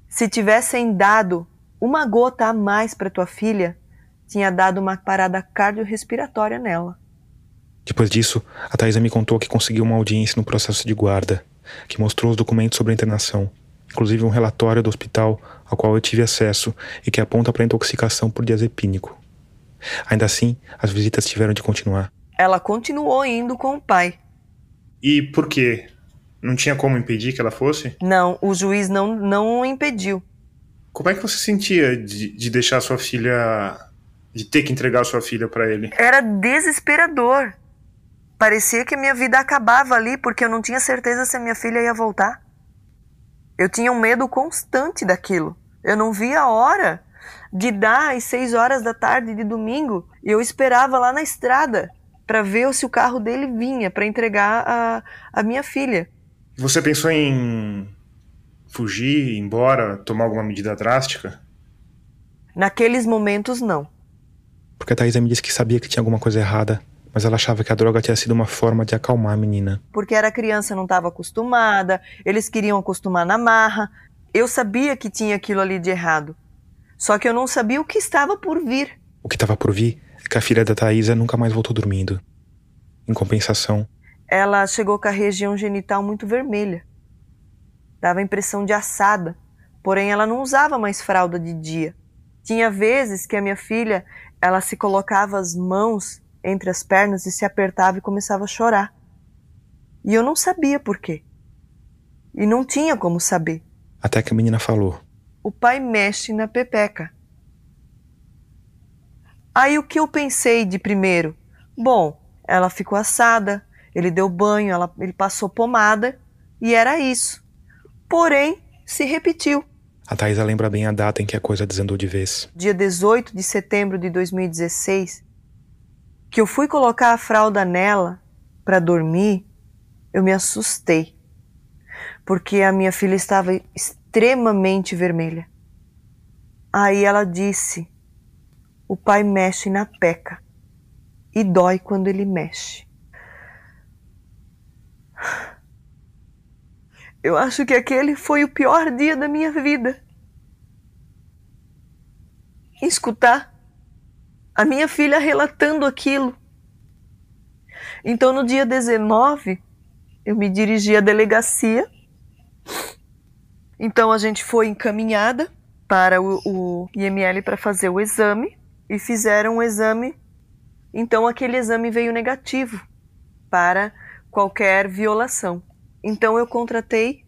se tivessem dado uma gota a mais para tua filha, tinha dado uma parada cardiorrespiratória nela. Depois disso, a Thaisa me contou que conseguiu uma audiência no processo de guarda, que mostrou os documentos sobre a internação, inclusive um relatório do hospital ao qual eu tive acesso e que aponta para intoxicação por diazepínico. Ainda assim, as visitas tiveram de continuar. Ela continuou indo com o pai. E por quê? Não tinha como impedir que ela fosse? Não, o juiz não, não impediu. Como é que você sentia de, de deixar sua filha. de ter que entregar sua filha para ele? Era desesperador. Parecia que minha vida acabava ali porque eu não tinha certeza se a minha filha ia voltar. Eu tinha um medo constante daquilo. Eu não via a hora de dar às seis horas da tarde de domingo. E eu esperava lá na estrada para ver se o carro dele vinha para entregar a, a minha filha. Você pensou em fugir, ir embora, tomar alguma medida drástica? Naqueles momentos, não. Porque a Thaisa me disse que sabia que tinha alguma coisa errada, mas ela achava que a droga tinha sido uma forma de acalmar a menina. Porque era criança, não estava acostumada, eles queriam acostumar na marra. Eu sabia que tinha aquilo ali de errado. Só que eu não sabia o que estava por vir. O que estava por vir é que a filha da Thaisa nunca mais voltou dormindo. Em compensação, ela chegou com a região genital muito vermelha. Dava a impressão de assada, porém ela não usava mais fralda de dia. Tinha vezes que a minha filha, ela se colocava as mãos entre as pernas e se apertava e começava a chorar. E eu não sabia por quê. E não tinha como saber. Até que a menina falou: o pai mexe na pepeca. Aí o que eu pensei de primeiro? Bom, ela ficou assada, ele deu banho, ela, ele passou pomada e era isso. Porém, se repetiu. A Thaisa lembra bem a data em que a coisa desandou de vez. Dia 18 de setembro de 2016, que eu fui colocar a fralda nela para dormir, eu me assustei. Porque a minha filha estava extremamente vermelha. Aí ela disse: O pai mexe na peca e dói quando ele mexe. Eu acho que aquele foi o pior dia da minha vida. Escutar a minha filha relatando aquilo. Então, no dia 19, eu me dirigi à delegacia então a gente foi encaminhada para o, o IML para fazer o exame e fizeram o exame. Então aquele exame veio negativo para qualquer violação. Então eu contratei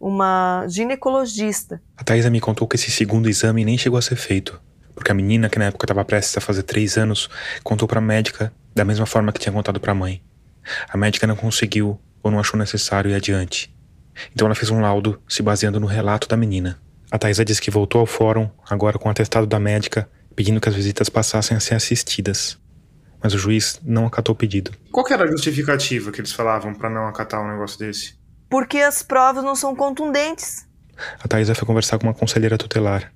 uma ginecologista. A Thaisa me contou que esse segundo exame nem chegou a ser feito, porque a menina, que na época estava prestes a fazer três anos, contou para a médica da mesma forma que tinha contado para a mãe. A médica não conseguiu ou não achou necessário ir adiante. Então ela fez um laudo se baseando no relato da menina. A Thaisa disse que voltou ao fórum, agora com o atestado da médica, pedindo que as visitas passassem a ser assistidas. Mas o juiz não acatou o pedido. Qual que era a justificativa que eles falavam para não acatar um negócio desse? Porque as provas não são contundentes. A Thaisa foi conversar com uma conselheira tutelar.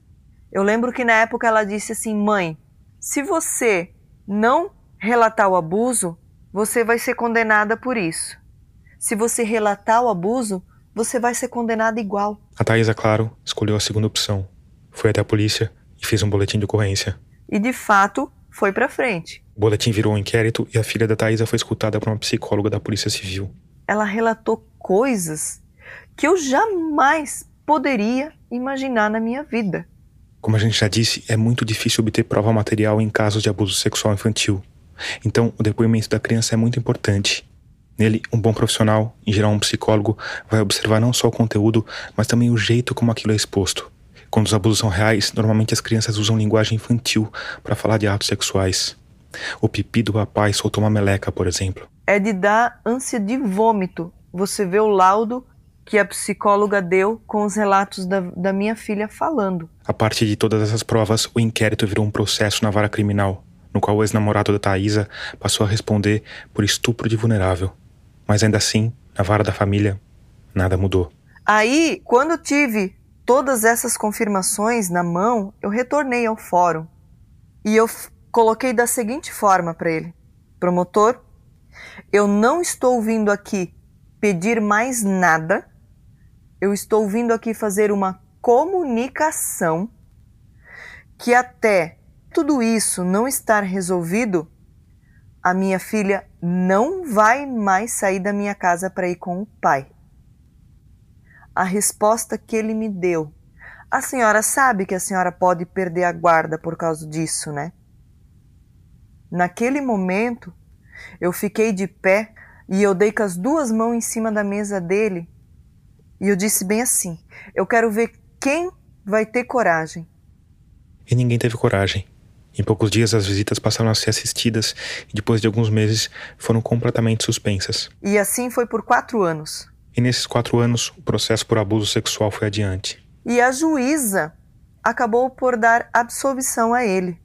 Eu lembro que na época ela disse assim: mãe, se você não relatar o abuso, você vai ser condenada por isso. Se você relatar o abuso, você vai ser condenada igual. A Thaisa, claro, escolheu a segunda opção. Foi até a polícia e fez um boletim de ocorrência. E de fato, foi pra frente. O boletim virou um inquérito e a filha da Thaisa foi escutada por uma psicóloga da Polícia Civil. Ela relatou coisas que eu jamais poderia imaginar na minha vida. Como a gente já disse, é muito difícil obter prova material em casos de abuso sexual infantil. Então, o depoimento da criança é muito importante. Nele, um bom profissional, em geral um psicólogo, vai observar não só o conteúdo, mas também o jeito como aquilo é exposto. Quando os abusos são reais, normalmente as crianças usam linguagem infantil para falar de atos sexuais. O pipi do papai soltou uma meleca, por exemplo. É de dar ânsia de vômito. Você vê o laudo que a psicóloga deu com os relatos da, da minha filha falando. A partir de todas essas provas, o inquérito virou um processo na vara criminal, no qual o ex-namorado da Thaisa passou a responder por estupro de vulnerável. Mas ainda assim, na vara da família, nada mudou. Aí, quando tive todas essas confirmações na mão, eu retornei ao fórum. E eu coloquei da seguinte forma para ele: Promotor, eu não estou vindo aqui pedir mais nada, eu estou vindo aqui fazer uma comunicação que até tudo isso não estar resolvido, a minha filha não vai mais sair da minha casa para ir com o pai. A resposta que ele me deu. A senhora sabe que a senhora pode perder a guarda por causa disso, né? Naquele momento, eu fiquei de pé e eu dei com as duas mãos em cima da mesa dele e eu disse bem assim: Eu quero ver quem vai ter coragem. E ninguém teve coragem. Em poucos dias, as visitas passaram a ser assistidas e, depois de alguns meses, foram completamente suspensas. E assim foi por quatro anos. E nesses quatro anos, o processo por abuso sexual foi adiante. E a juíza acabou por dar absolvição a ele.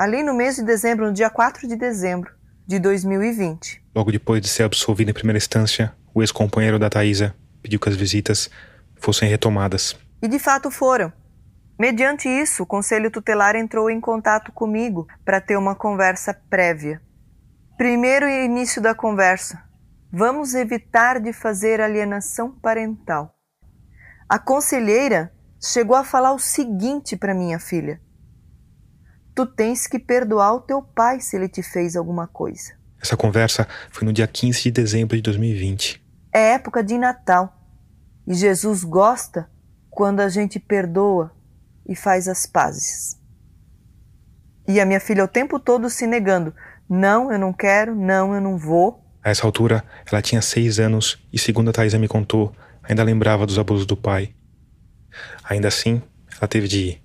Ali no mês de dezembro, no dia 4 de dezembro de 2020. Logo depois de ser absolvido em primeira instância, o ex-companheiro da Thaisa pediu que as visitas fossem retomadas. E de fato foram. Mediante isso, o Conselho Tutelar entrou em contato comigo para ter uma conversa prévia. Primeiro início da conversa. Vamos evitar de fazer alienação parental. A conselheira chegou a falar o seguinte para minha filha: Tu tens que perdoar o teu pai se ele te fez alguma coisa. Essa conversa foi no dia 15 de dezembro de 2020. É época de Natal e Jesus gosta quando a gente perdoa e faz as pazes. E a minha filha o tempo todo se negando: não, eu não quero, não, eu não vou. A essa altura, ela tinha seis anos e, segundo a Thaisa me contou, ainda lembrava dos abusos do pai. Ainda assim, ela teve de ir.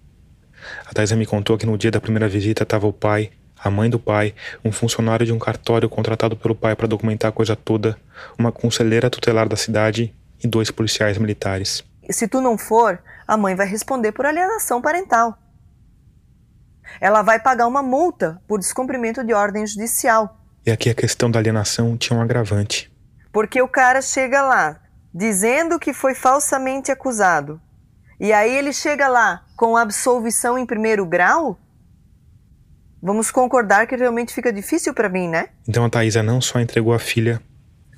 A Thaisa me contou que no dia da primeira visita estava o pai, a mãe do pai, um funcionário de um cartório contratado pelo pai para documentar a coisa toda, uma conselheira tutelar da cidade e dois policiais militares. Se tu não for, a mãe vai responder por alienação parental. Ela vai pagar uma multa por descumprimento de ordem judicial. E aqui a questão da alienação tinha um agravante. Porque o cara chega lá dizendo que foi falsamente acusado. E aí ele chega lá com absolvição em primeiro grau? Vamos concordar que realmente fica difícil para mim, né? Então a Thaisa não só entregou a filha,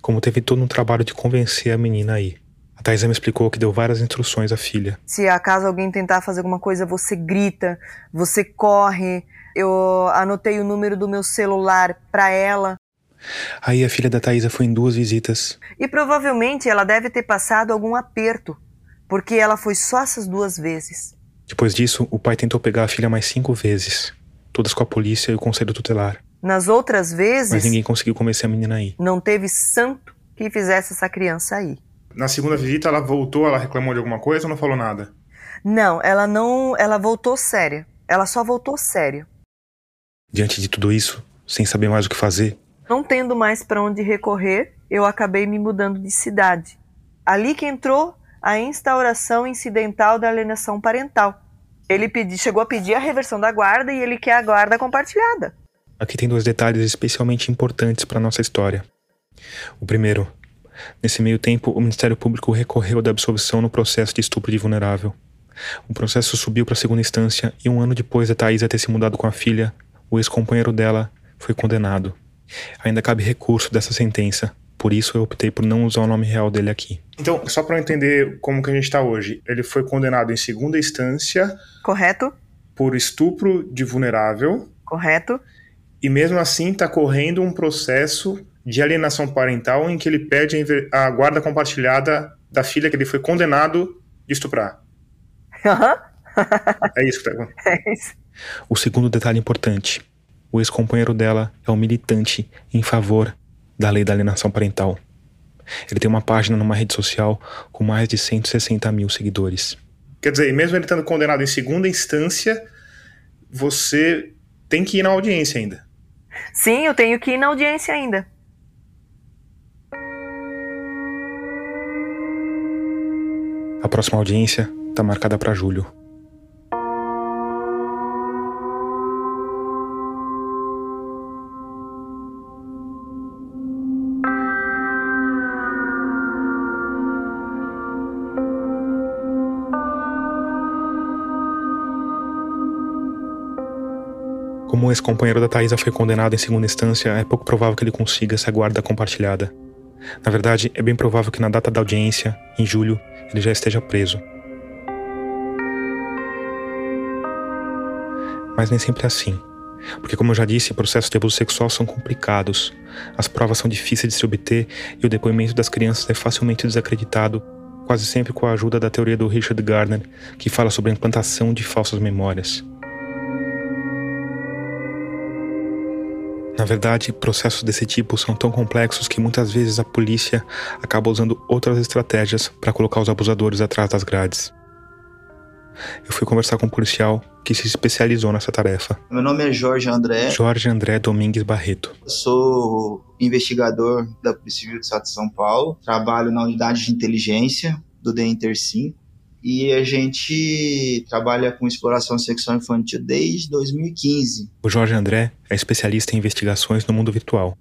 como teve todo um trabalho de convencer a menina aí. A Thaisa me explicou que deu várias instruções à filha. Se acaso alguém tentar fazer alguma coisa, você grita, você corre. Eu anotei o número do meu celular para ela. Aí a filha da Thaisa foi em duas visitas. E provavelmente ela deve ter passado algum aperto, porque ela foi só essas duas vezes. Depois disso, o pai tentou pegar a filha mais cinco vezes, todas com a polícia e o conselho tutelar. Nas outras vezes. Mas ninguém conseguiu convencer a menina aí. Não teve santo que fizesse essa criança aí. Na segunda visita ela voltou, ela reclamou de alguma coisa ou não falou nada? Não, ela não, ela voltou séria. Ela só voltou séria. Diante de tudo isso, sem saber mais o que fazer? Não tendo mais para onde recorrer, eu acabei me mudando de cidade. Ali que entrou a instauração incidental da alienação parental. Ele pedi, chegou a pedir a reversão da guarda e ele quer a guarda compartilhada. Aqui tem dois detalhes especialmente importantes para nossa história. O primeiro, nesse meio tempo, o Ministério Público recorreu da absolvição no processo de estupro de vulnerável. O processo subiu para a segunda instância e um ano depois de Thaisa ter se mudado com a filha, o ex-companheiro dela foi condenado. Ainda cabe recurso dessa sentença, por isso eu optei por não usar o nome real dele aqui. Então, só para entender como que a gente está hoje, ele foi condenado em segunda instância. Correto. Por estupro de vulnerável. Correto. E mesmo assim está correndo um processo de alienação parental em que ele pede a guarda compartilhada da filha que ele foi condenado de estuprar. Aham. é isso que tá É isso. O segundo detalhe importante: o ex-companheiro dela é um militante em favor da lei da alienação parental. Ele tem uma página numa rede social com mais de 160 mil seguidores. Quer dizer, mesmo ele estando condenado em segunda instância, você tem que ir na audiência ainda. Sim, eu tenho que ir na audiência ainda. A próxima audiência está marcada para julho. Como o ex-companheiro da Thaisa foi condenado em segunda instância, é pouco provável que ele consiga essa guarda compartilhada. Na verdade, é bem provável que na data da audiência, em julho, ele já esteja preso. Mas nem sempre é assim. Porque, como eu já disse, processos de abuso sexual são complicados, as provas são difíceis de se obter e o depoimento das crianças é facilmente desacreditado, quase sempre com a ajuda da teoria do Richard Gardner, que fala sobre a implantação de falsas memórias. Na verdade, processos desse tipo são tão complexos que muitas vezes a polícia acaba usando outras estratégias para colocar os abusadores atrás das grades. Eu fui conversar com um policial que se especializou nessa tarefa. Meu nome é Jorge André. Jorge André Domingues Barreto. Eu sou investigador da Polícia Civil do Estado de São Paulo. Trabalho na unidade de inteligência do DENTER 5 e a gente trabalha com exploração sexual infantil desde 2015. O Jorge André é especialista em investigações no mundo virtual,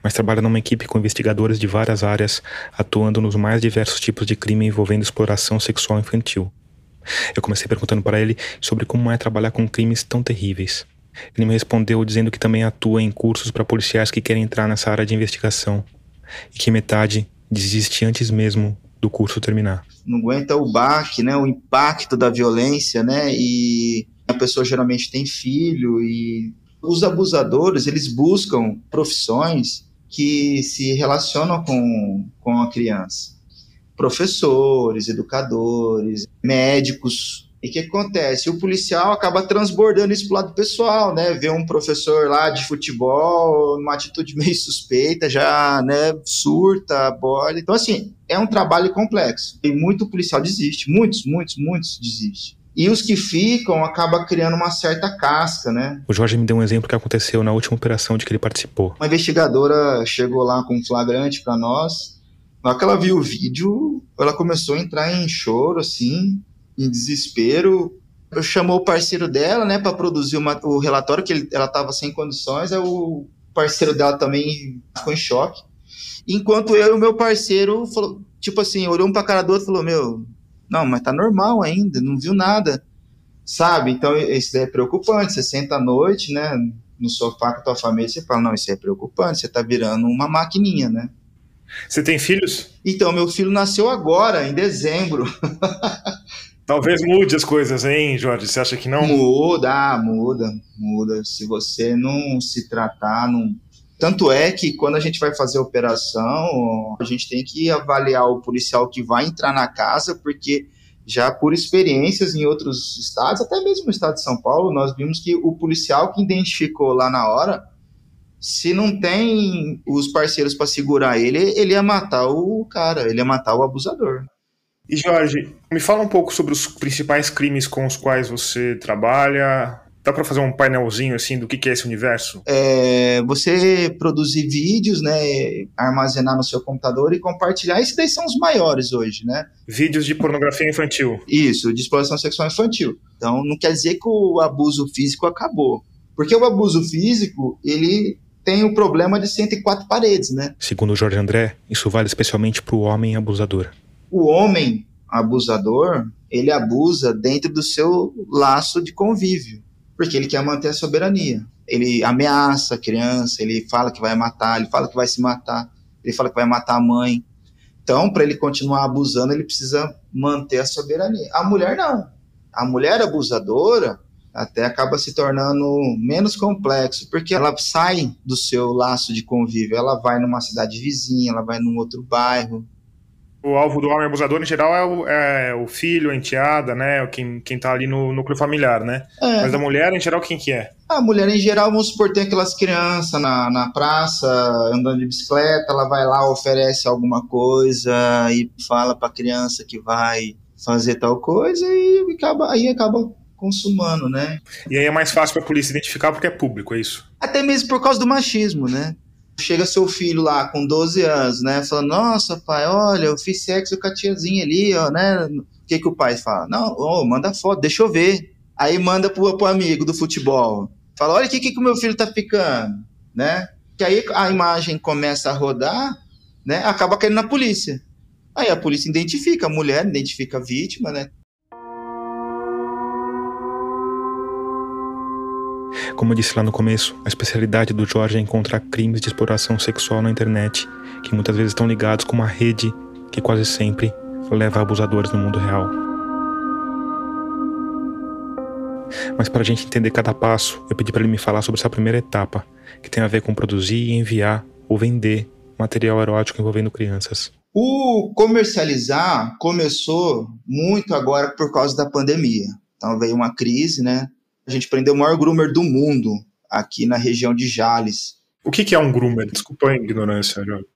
mas trabalha numa equipe com investigadores de várias áreas, atuando nos mais diversos tipos de crime envolvendo exploração sexual infantil. Eu comecei perguntando para ele sobre como é trabalhar com crimes tão terríveis. Ele me respondeu dizendo que também atua em cursos para policiais que querem entrar nessa área de investigação e que metade desiste antes mesmo do curso terminar não aguenta o baque, né, o impacto da violência, né, e a pessoa geralmente tem filho e os abusadores, eles buscam profissões que se relacionam com, com a criança. Professores, educadores, médicos, e o que acontece? O policial acaba transbordando isso pro lado pessoal, né? Vê um professor lá de futebol, numa atitude meio suspeita, já, né, surta, borda. Então, assim, é um trabalho complexo. E muito policial desiste. Muitos, muitos, muitos desistem. E os que ficam acaba criando uma certa casca, né? O Jorge me deu um exemplo que aconteceu na última operação de que ele participou. Uma investigadora chegou lá com um flagrante para nós. Na hora que ela viu o vídeo, ela começou a entrar em choro, assim, em desespero. Eu chamou o parceiro dela, né, para produzir uma, o relatório que ele, ela estava sem condições. Aí o parceiro dela também ficou em choque. Enquanto eu e o meu parceiro falou, tipo assim, olhou um para cara do outro e falou: "Meu, não, mas tá normal ainda, não viu nada". Sabe? Então isso é preocupante. Você senta à noite, né, no sofá com a tua família, você fala: "Não, isso é preocupante, você tá virando uma maquininha, né?" Você tem filhos? Então, meu filho nasceu agora, em dezembro. Talvez mude as coisas, hein, Jorge? Você acha que não? Muda, muda, muda. Se você não se tratar, não. Tanto é que quando a gente vai fazer a operação, a gente tem que avaliar o policial que vai entrar na casa, porque já por experiências em outros estados, até mesmo no estado de São Paulo, nós vimos que o policial que identificou lá na hora, se não tem os parceiros para segurar ele, ele ia matar o cara, ele ia matar o abusador. E Jorge, me fala um pouco sobre os principais crimes com os quais você trabalha. Dá para fazer um painelzinho assim do que, que é esse universo? É, você produzir vídeos, né, armazenar no seu computador e compartilhar. Esses daí são os maiores hoje, né? Vídeos de pornografia infantil. Isso, de exploração sexual infantil. Então não quer dizer que o abuso físico acabou. Porque o abuso físico, ele tem o problema de 104 paredes, né? Segundo Jorge André, isso vale especialmente para o homem abusador. O homem abusador, ele abusa dentro do seu laço de convívio, porque ele quer manter a soberania. Ele ameaça a criança, ele fala que vai matar, ele fala que vai se matar, ele fala que vai matar a mãe. Então, para ele continuar abusando, ele precisa manter a soberania. A mulher não. A mulher abusadora, até acaba se tornando menos complexo, porque ela sai do seu laço de convívio, ela vai numa cidade vizinha, ela vai num outro bairro. O alvo do homem abusador, em geral, é o, é o filho, a enteada, né? Quem, quem tá ali no núcleo familiar, né? É. Mas da mulher, em geral, quem que é? A mulher, em geral, vamos supor, tem aquelas crianças na, na praça, andando de bicicleta, ela vai lá, oferece alguma coisa e fala pra criança que vai fazer tal coisa e acaba, aí acaba consumando, né? E aí é mais fácil para a polícia identificar porque é público, é isso? Até mesmo por causa do machismo, né? Chega seu filho lá com 12 anos, né? Falando, nossa, pai, olha, eu fiz sexo com a tiazinha ali, ó, né? O que, que o pai fala? Não, oh, manda foto, deixa eu ver. Aí manda pro, pro amigo do futebol. Fala, olha o que, que o meu filho tá ficando, né? Que aí a imagem começa a rodar, né? Acaba caindo na polícia. Aí a polícia identifica a mulher, identifica a vítima, né? Como eu disse lá no começo, a especialidade do Jorge é encontrar crimes de exploração sexual na internet, que muitas vezes estão ligados com uma rede que quase sempre leva abusadores no mundo real. Mas para a gente entender cada passo, eu pedi para ele me falar sobre essa primeira etapa, que tem a ver com produzir e enviar ou vender material erótico envolvendo crianças. O comercializar começou muito agora por causa da pandemia. Então veio uma crise, né? A gente prendeu o maior groomer do mundo aqui na região de Jales. O que, que é um groomer? Desculpa a ignorância, Jorge.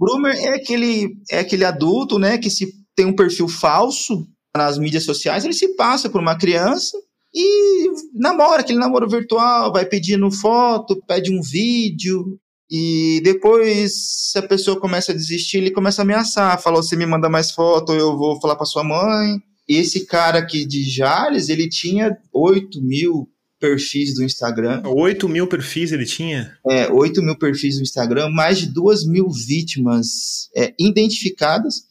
Groomer é aquele, é aquele adulto, né, que se tem um perfil falso nas mídias sociais, ele se passa por uma criança e namora, aquele namoro virtual, vai pedindo foto, pede um vídeo, e depois, se a pessoa começa a desistir, ele começa a ameaçar, fala, você me manda mais foto, eu vou falar para sua mãe, esse cara aqui de Jales, ele tinha 8 mil perfis do Instagram. 8 mil perfis ele tinha? É, 8 mil perfis do Instagram, mais de 2 mil vítimas é, identificadas.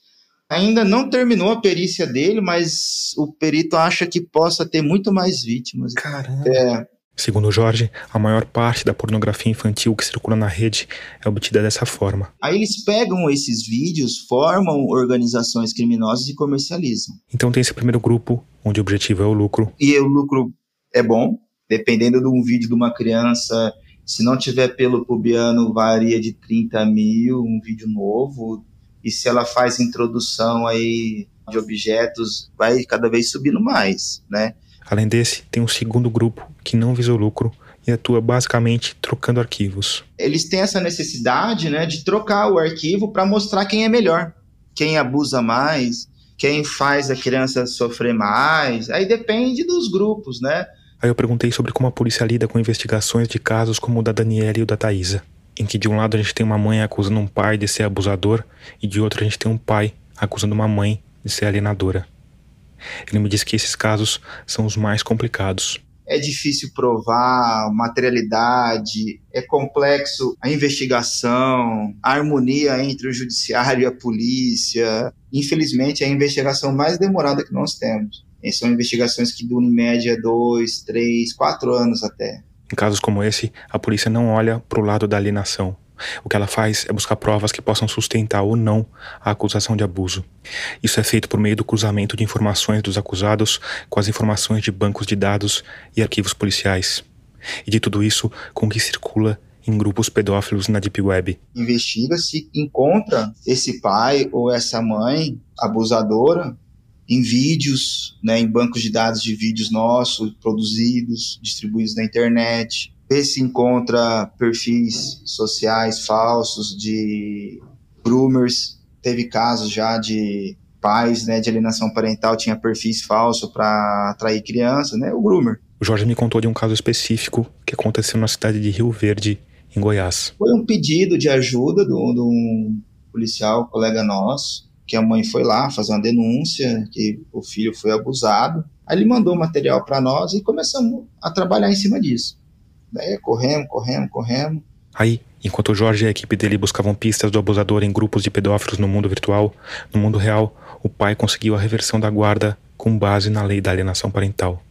Ainda não terminou a perícia dele, mas o perito acha que possa ter muito mais vítimas. Caramba. É, Segundo Jorge, a maior parte da pornografia infantil que circula na rede é obtida dessa forma. Aí eles pegam esses vídeos, formam organizações criminosas e comercializam. Então tem esse primeiro grupo, onde o objetivo é o lucro. E o lucro é bom, dependendo de um vídeo de uma criança, se não tiver pelo pubiano, varia de 30 mil, um vídeo novo. E se ela faz introdução aí de objetos, vai cada vez subindo mais, né? Além desse, tem um segundo grupo que não visa o lucro e atua basicamente trocando arquivos. Eles têm essa necessidade né, de trocar o arquivo para mostrar quem é melhor, quem abusa mais, quem faz a criança sofrer mais. Aí depende dos grupos, né? Aí eu perguntei sobre como a polícia lida com investigações de casos como o da Daniela e o da Thaisa, em que de um lado a gente tem uma mãe acusando um pai de ser abusador e de outro a gente tem um pai acusando uma mãe de ser alienadora. Ele me disse que esses casos são os mais complicados. É difícil provar materialidade, é complexo a investigação, a harmonia entre o judiciário e a polícia. Infelizmente, é a investigação mais demorada que nós temos. E são investigações que duram em média dois, três, quatro anos até. Em casos como esse, a polícia não olha para o lado da alienação, o que ela faz é buscar provas que possam sustentar ou não a acusação de abuso. Isso é feito por meio do cruzamento de informações dos acusados com as informações de bancos de dados e arquivos policiais. E de tudo isso com o que circula em grupos pedófilos na Deep Web. Investiga-se, encontra esse pai ou essa mãe abusadora em vídeos, né, em bancos de dados de vídeos nossos, produzidos, distribuídos na internet ver se encontra perfis sociais falsos de groomers. Teve casos já de pais né, de alienação parental tinha perfis falsos para atrair crianças, né? O groomer. O Jorge me contou de um caso específico que aconteceu na cidade de Rio Verde, em Goiás. Foi um pedido de ajuda de um policial, colega nosso, que a mãe foi lá fazer uma denúncia que o filho foi abusado. Aí ele mandou o material para nós e começamos a trabalhar em cima disso. Daí corremos, corremos, corremos. Aí, enquanto o Jorge e a equipe dele buscavam pistas do abusador em grupos de pedófilos no mundo virtual, no mundo real, o pai conseguiu a reversão da guarda com base na lei da alienação parental.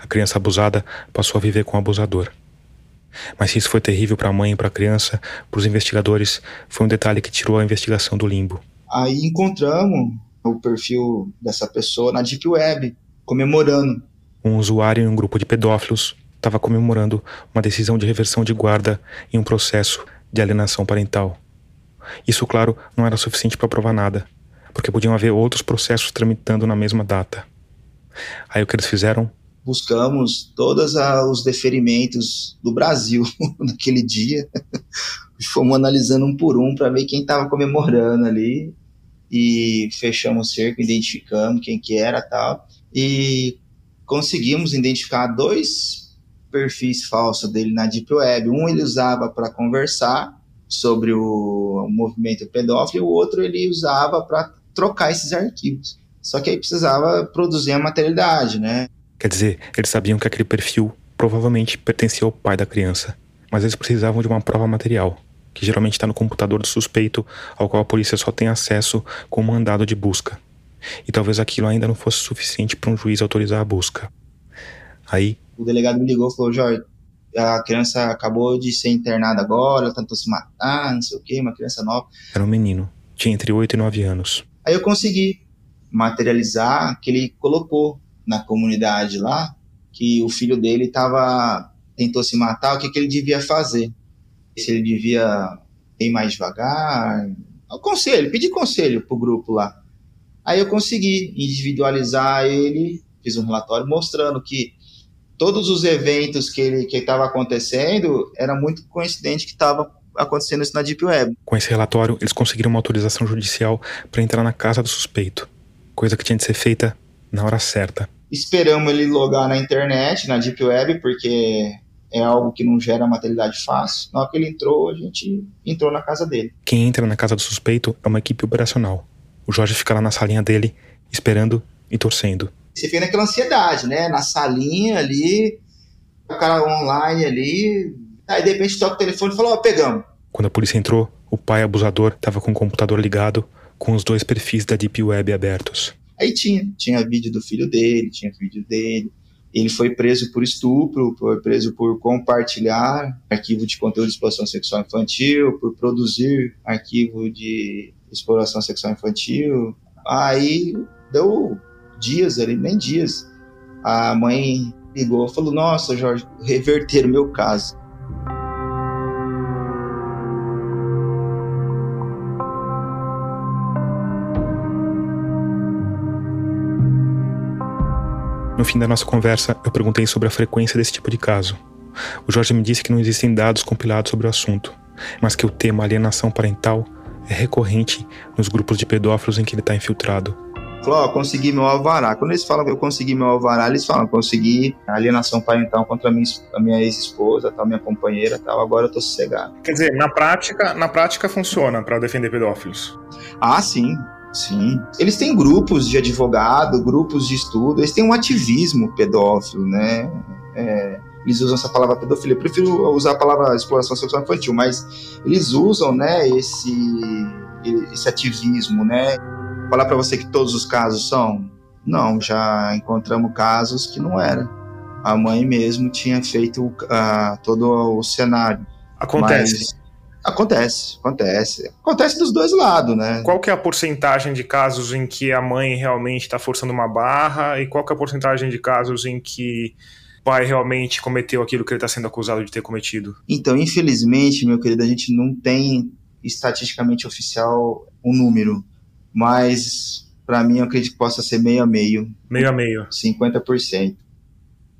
A criança abusada passou a viver com o abusador. Mas se isso foi terrível para a mãe e para a criança, para os investigadores, foi um detalhe que tirou a investigação do limbo. Aí encontramos o perfil dessa pessoa na Deep Web, comemorando. Um usuário em um grupo de pedófilos estava comemorando uma decisão de reversão de guarda em um processo de alienação parental. Isso, claro, não era suficiente para provar nada, porque podiam haver outros processos tramitando na mesma data. Aí o que eles fizeram? Buscamos todos os deferimentos do Brasil naquele dia. Fomos analisando um por um para ver quem estava comemorando ali e fechamos o cerco, identificamos quem que era tal e conseguimos identificar dois perfis falsos dele na Deep Web. Um ele usava para conversar sobre o, movimento pedófilo e o outro ele usava para trocar esses arquivos. Só que aí precisava produzir a materialidade, né? Quer dizer, eles sabiam que aquele perfil provavelmente pertencia ao pai da criança, mas eles precisavam de uma prova material, que geralmente está no computador do suspeito, ao qual a polícia só tem acesso com um mandado de busca. E talvez aquilo ainda não fosse suficiente para um juiz autorizar a busca. Aí. O delegado me ligou e falou: Jorge, a criança acabou de ser internada agora, ela tentou se matar, não sei o quê, uma criança nova. Era um menino, tinha entre 8 e 9 anos. Aí eu consegui materializar que ele colocou na comunidade lá que o filho dele tava tentou se matar, o que, que ele devia fazer? Se ele devia ir mais devagar, o conselho, pedir conselho pro grupo lá. Aí eu consegui individualizar ele, fiz um relatório mostrando que todos os eventos que ele que estava acontecendo era muito coincidente que estava acontecendo isso na Deep Web. Com esse relatório, eles conseguiram uma autorização judicial para entrar na casa do suspeito, coisa que tinha de ser feita na hora certa. Esperamos ele logar na internet, na Deep Web, porque é algo que não gera materialidade fácil. Na hora que ele entrou, a gente entrou na casa dele. Quem entra na casa do suspeito é uma equipe operacional. O Jorge fica lá na salinha dele, esperando e torcendo. Você fica naquela ansiedade, né? Na salinha ali, o cara online ali. Aí de repente toca o telefone e fala: Ó, oh, pegamos. Quando a polícia entrou, o pai abusador estava com o computador ligado, com os dois perfis da Deep Web abertos. Aí tinha, tinha vídeo do filho dele, tinha vídeo dele. Ele foi preso por estupro, foi preso por compartilhar arquivo de conteúdo de exploração sexual infantil, por produzir arquivo de exploração sexual infantil. Aí deu dias ali, nem dias. A mãe ligou e falou: Nossa, Jorge, reverter o meu caso. No fim da nossa conversa, eu perguntei sobre a frequência desse tipo de caso. O Jorge me disse que não existem dados compilados sobre o assunto, mas que o tema alienação parental é recorrente nos grupos de pedófilos em que ele está infiltrado. Falou, ó, consegui meu alvará. Quando eles falam que eu consegui meu alvará, eles falam, consegui alienação parental contra a minha, a minha ex-esposa, tal, minha companheira, tal, agora eu tô sossegado. Quer dizer, na prática, na prática funciona para defender pedófilos? Ah, sim. Sim. Eles têm grupos de advogado, grupos de estudo, eles têm um ativismo pedófilo, né? É, eles usam essa palavra pedofilia. Eu prefiro usar a palavra exploração sexual infantil, mas eles usam, né, esse, esse ativismo, né? Falar para você que todos os casos são? Não, já encontramos casos que não era. A mãe mesmo tinha feito uh, todo o cenário. Acontece. Acontece, acontece. Acontece dos dois lados, né? Qual que é a porcentagem de casos em que a mãe realmente está forçando uma barra e qual que é a porcentagem de casos em que o pai realmente cometeu aquilo que ele está sendo acusado de ter cometido? Então, infelizmente, meu querido, a gente não tem estatisticamente oficial um número, mas para mim eu acredito que possa ser meio a meio. Meio a meio. 50%.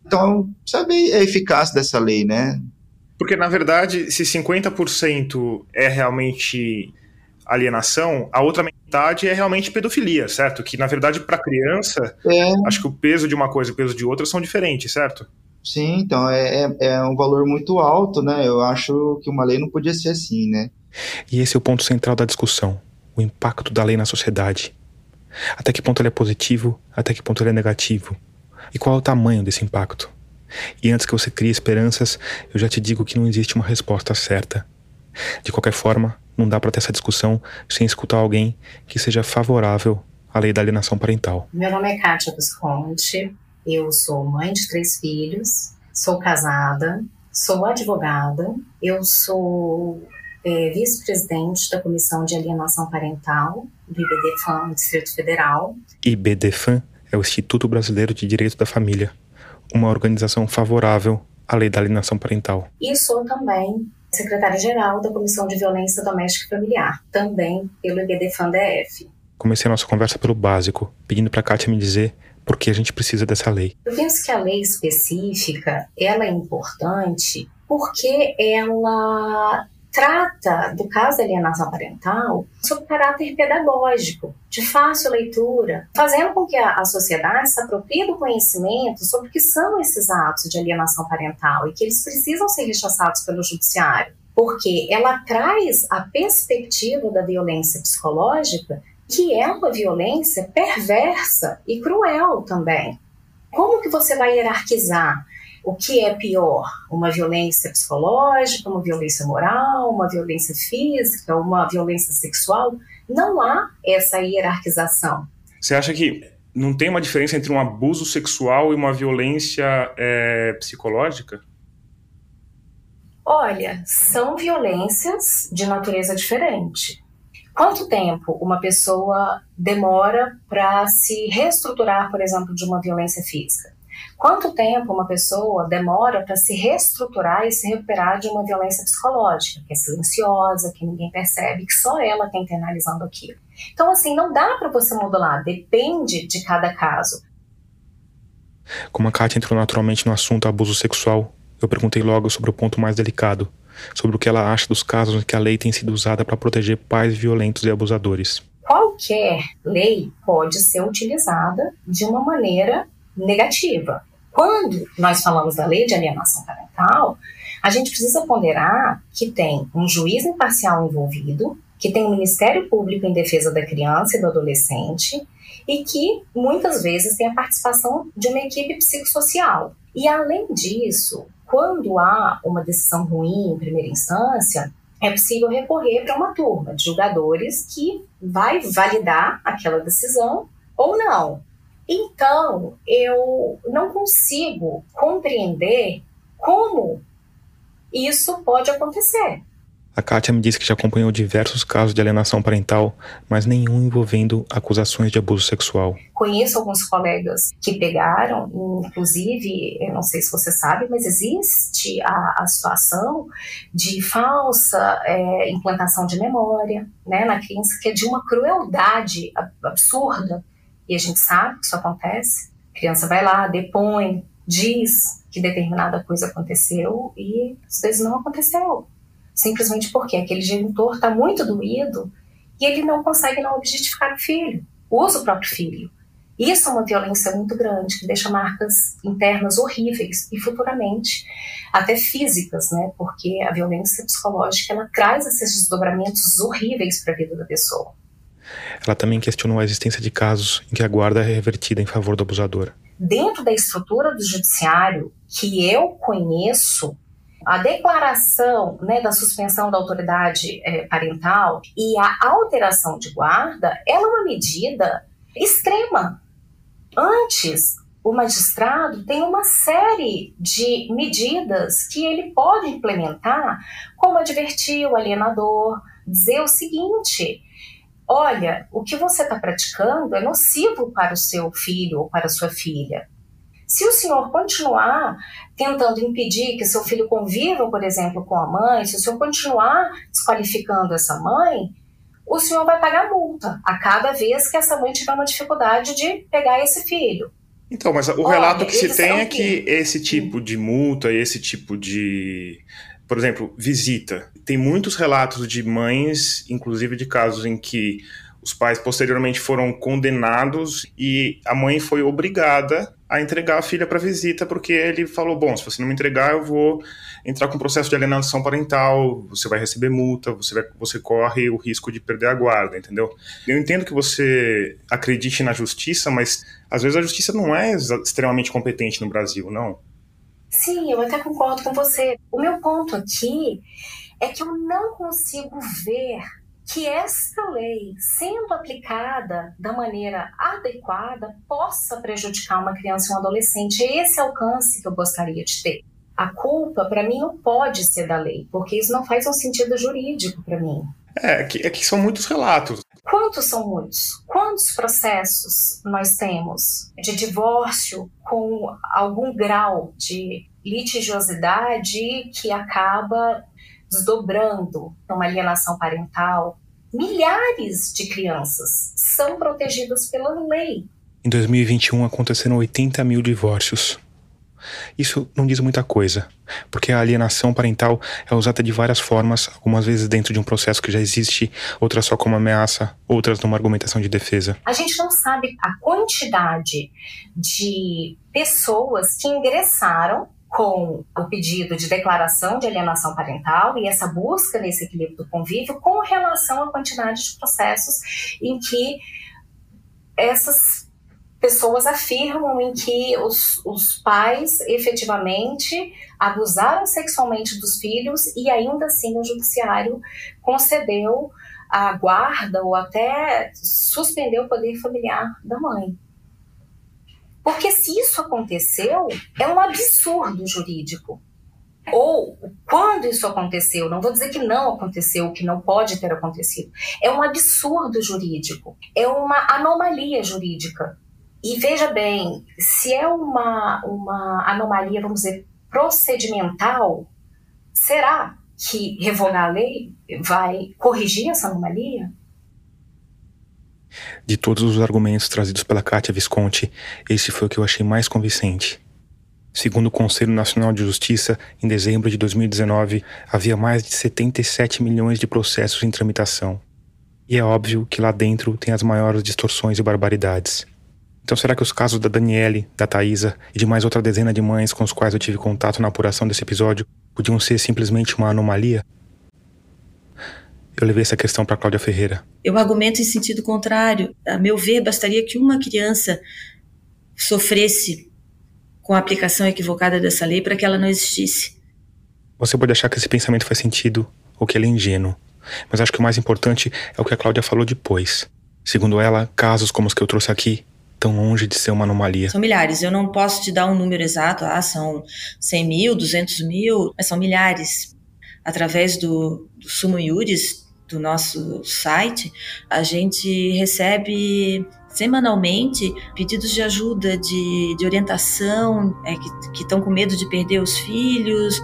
Então, sabe a eficácia dessa lei, né? Porque, na verdade, se 50% é realmente alienação, a outra metade é realmente pedofilia, certo? Que, na verdade, para criança, é. acho que o peso de uma coisa e o peso de outra são diferentes, certo? Sim, então é, é, é um valor muito alto, né? Eu acho que uma lei não podia ser assim, né? E esse é o ponto central da discussão: o impacto da lei na sociedade. Até que ponto ele é positivo, até que ponto ele é negativo? E qual é o tamanho desse impacto? E antes que você crie esperanças, eu já te digo que não existe uma resposta certa. De qualquer forma, não dá para ter essa discussão sem escutar alguém que seja favorável à lei da alienação parental. Meu nome é Kátia Visconti, eu sou mãe de três filhos, sou casada, sou advogada, eu sou é, vice-presidente da Comissão de Alienação Parental do IBDFAM, Distrito Federal. IBDFAM é o Instituto Brasileiro de Direito da Família, uma organização favorável à lei da alienação parental. E sou também secretária-geral da Comissão de Violência Doméstica e Familiar, também pelo IBDFAN-DF. Comecei a nossa conversa pelo básico, pedindo para a Kátia me dizer por que a gente precisa dessa lei. Eu penso que a lei específica, ela é importante porque ela trata do caso da alienação parental sob caráter pedagógico, de fácil leitura, fazendo com que a, a, sociedade se aproprie do conhecimento sobre o que são esses atos de alienação parental e que eles precisam ser rechaçados pelo judiciário, porque ela traz a perspectiva da violência psicológica, que é uma violência perversa e cruel também. Como que você vai hierarquizar o que é pior? Uma violência psicológica, uma violência moral, uma violência física, uma violência sexual? Não há essa hierarquização. Você acha que não tem uma diferença entre um abuso sexual e uma violência é, psicológica? Olha, são violências de natureza diferente. Quanto tempo uma pessoa demora para se reestruturar, por exemplo, de uma violência física? Quanto tempo uma pessoa demora para se reestruturar e se recuperar de uma violência psicológica, que é silenciosa, que ninguém percebe, que só ela está internalizando aquilo? Então, assim, não dá para você modular, depende de cada caso. Como a Kátia entrou naturalmente no assunto abuso sexual, eu perguntei logo sobre o ponto mais delicado, sobre o que ela acha dos casos em que a lei tem sido usada para proteger pais violentos e abusadores. Qualquer lei pode ser utilizada de uma maneira negativa. Quando nós falamos da lei de alienação parental, a gente precisa ponderar que tem um juiz imparcial envolvido, que tem um Ministério Público em defesa da criança e do adolescente e que muitas vezes tem a participação de uma equipe psicossocial. E além disso, quando há uma decisão ruim em primeira instância, é possível recorrer para uma turma de julgadores que vai validar aquela decisão ou não. Então, eu não consigo compreender como isso pode acontecer. A Kátia me disse que já acompanhou diversos casos de alienação parental, mas nenhum envolvendo acusações de abuso sexual. Conheço alguns colegas que pegaram, inclusive, eu não sei se você sabe, mas existe a, a situação de falsa é, implantação de memória né, na criança, que é de uma crueldade absurda e a gente sabe que isso acontece. A criança vai lá, depõe, diz que determinada coisa aconteceu e às vezes não aconteceu. Simplesmente porque aquele genitor está muito doído e ele não consegue não objetificar o filho, usa o próprio filho. Isso é uma violência muito grande, que deixa marcas internas horríveis e futuramente até físicas, né? Porque a violência psicológica ela traz esses desdobramentos horríveis para a vida da pessoa. Ela também questionou a existência de casos em que a guarda é revertida em favor do abusador. Dentro da estrutura do judiciário que eu conheço, a declaração né, da suspensão da autoridade é, parental e a alteração de guarda ela é uma medida extrema. Antes, o magistrado tem uma série de medidas que ele pode implementar, como advertir o alienador, dizer o seguinte: olha, o que você está praticando é nocivo para o seu filho ou para a sua filha. Se o senhor continuar tentando impedir que seu filho conviva, por exemplo, com a mãe, se o senhor continuar desqualificando essa mãe, o senhor vai pagar multa a cada vez que essa mãe tiver uma dificuldade de pegar esse filho. Então, mas o relato Olha, que se tem é que esse tipo de multa, esse tipo de por exemplo, visita. Tem muitos relatos de mães, inclusive de casos em que os pais posteriormente foram condenados e a mãe foi obrigada a entregar a filha para visita, porque ele falou: bom, se você não me entregar, eu vou entrar com processo de alienação parental, você vai receber multa, você, vai, você corre o risco de perder a guarda, entendeu? Eu entendo que você acredite na justiça, mas às vezes a justiça não é extremamente competente no Brasil, não. Sim, eu até concordo com você. O meu ponto aqui é que eu não consigo ver que esta lei, sendo aplicada da maneira adequada, possa prejudicar uma criança e um adolescente. É esse alcance que eu gostaria de ter. A culpa, para mim, não pode ser da lei, porque isso não faz um sentido jurídico para mim. É que, é que são muitos relatos. Quantos são muitos? Quantos processos nós temos de divórcio com algum grau de litigiosidade que acaba desdobrando uma alienação parental. Milhares de crianças são protegidas pela lei. Em 2021 aconteceram 80 mil divórcios. Isso não diz muita coisa, porque a alienação parental é usada de várias formas, algumas vezes dentro de um processo que já existe, outras só como ameaça, outras numa argumentação de defesa. A gente não sabe a quantidade de pessoas que ingressaram com o pedido de declaração de alienação parental e essa busca nesse equilíbrio do convívio com relação à quantidade de processos em que essas pessoas afirmam em que os, os pais efetivamente abusaram sexualmente dos filhos e ainda assim o judiciário concedeu a guarda ou até suspendeu o poder familiar da mãe. Porque se isso aconteceu, é um absurdo jurídico. Ou quando isso aconteceu, não vou dizer que não aconteceu, que não pode ter acontecido, é um absurdo jurídico, é uma anomalia jurídica. E veja bem, se é uma, uma anomalia, vamos dizer, procedimental, será que revogar a lei vai corrigir essa anomalia? De todos os argumentos trazidos pela Kátia Visconti, esse foi o que eu achei mais convincente. Segundo o Conselho Nacional de Justiça, em dezembro de 2019, havia mais de 77 milhões de processos em tramitação. E é óbvio que lá dentro tem as maiores distorções e barbaridades. Então será que os casos da Daniele, da Thaisa e de mais outra dezena de mães com os quais eu tive contato na apuração desse episódio podiam ser simplesmente uma anomalia? Eu levei essa questão para Cláudia Ferreira. Eu argumento em sentido contrário. A meu ver, bastaria que uma criança sofresse com a aplicação equivocada dessa lei para que ela não existisse. Você pode achar que esse pensamento faz sentido ou que ele é ingênuo, mas acho que o mais importante é o que a Cláudia falou depois. Segundo ela, casos como os que eu trouxe aqui estão longe de ser uma anomalia. São milhares. Eu não posso te dar um número exato, ah, são 100 mil, 200 mil, mas são milhares. Através do, do Sumo Iuris, do nosso site, a gente recebe semanalmente pedidos de ajuda, de, de orientação, é, que estão com medo de perder os filhos.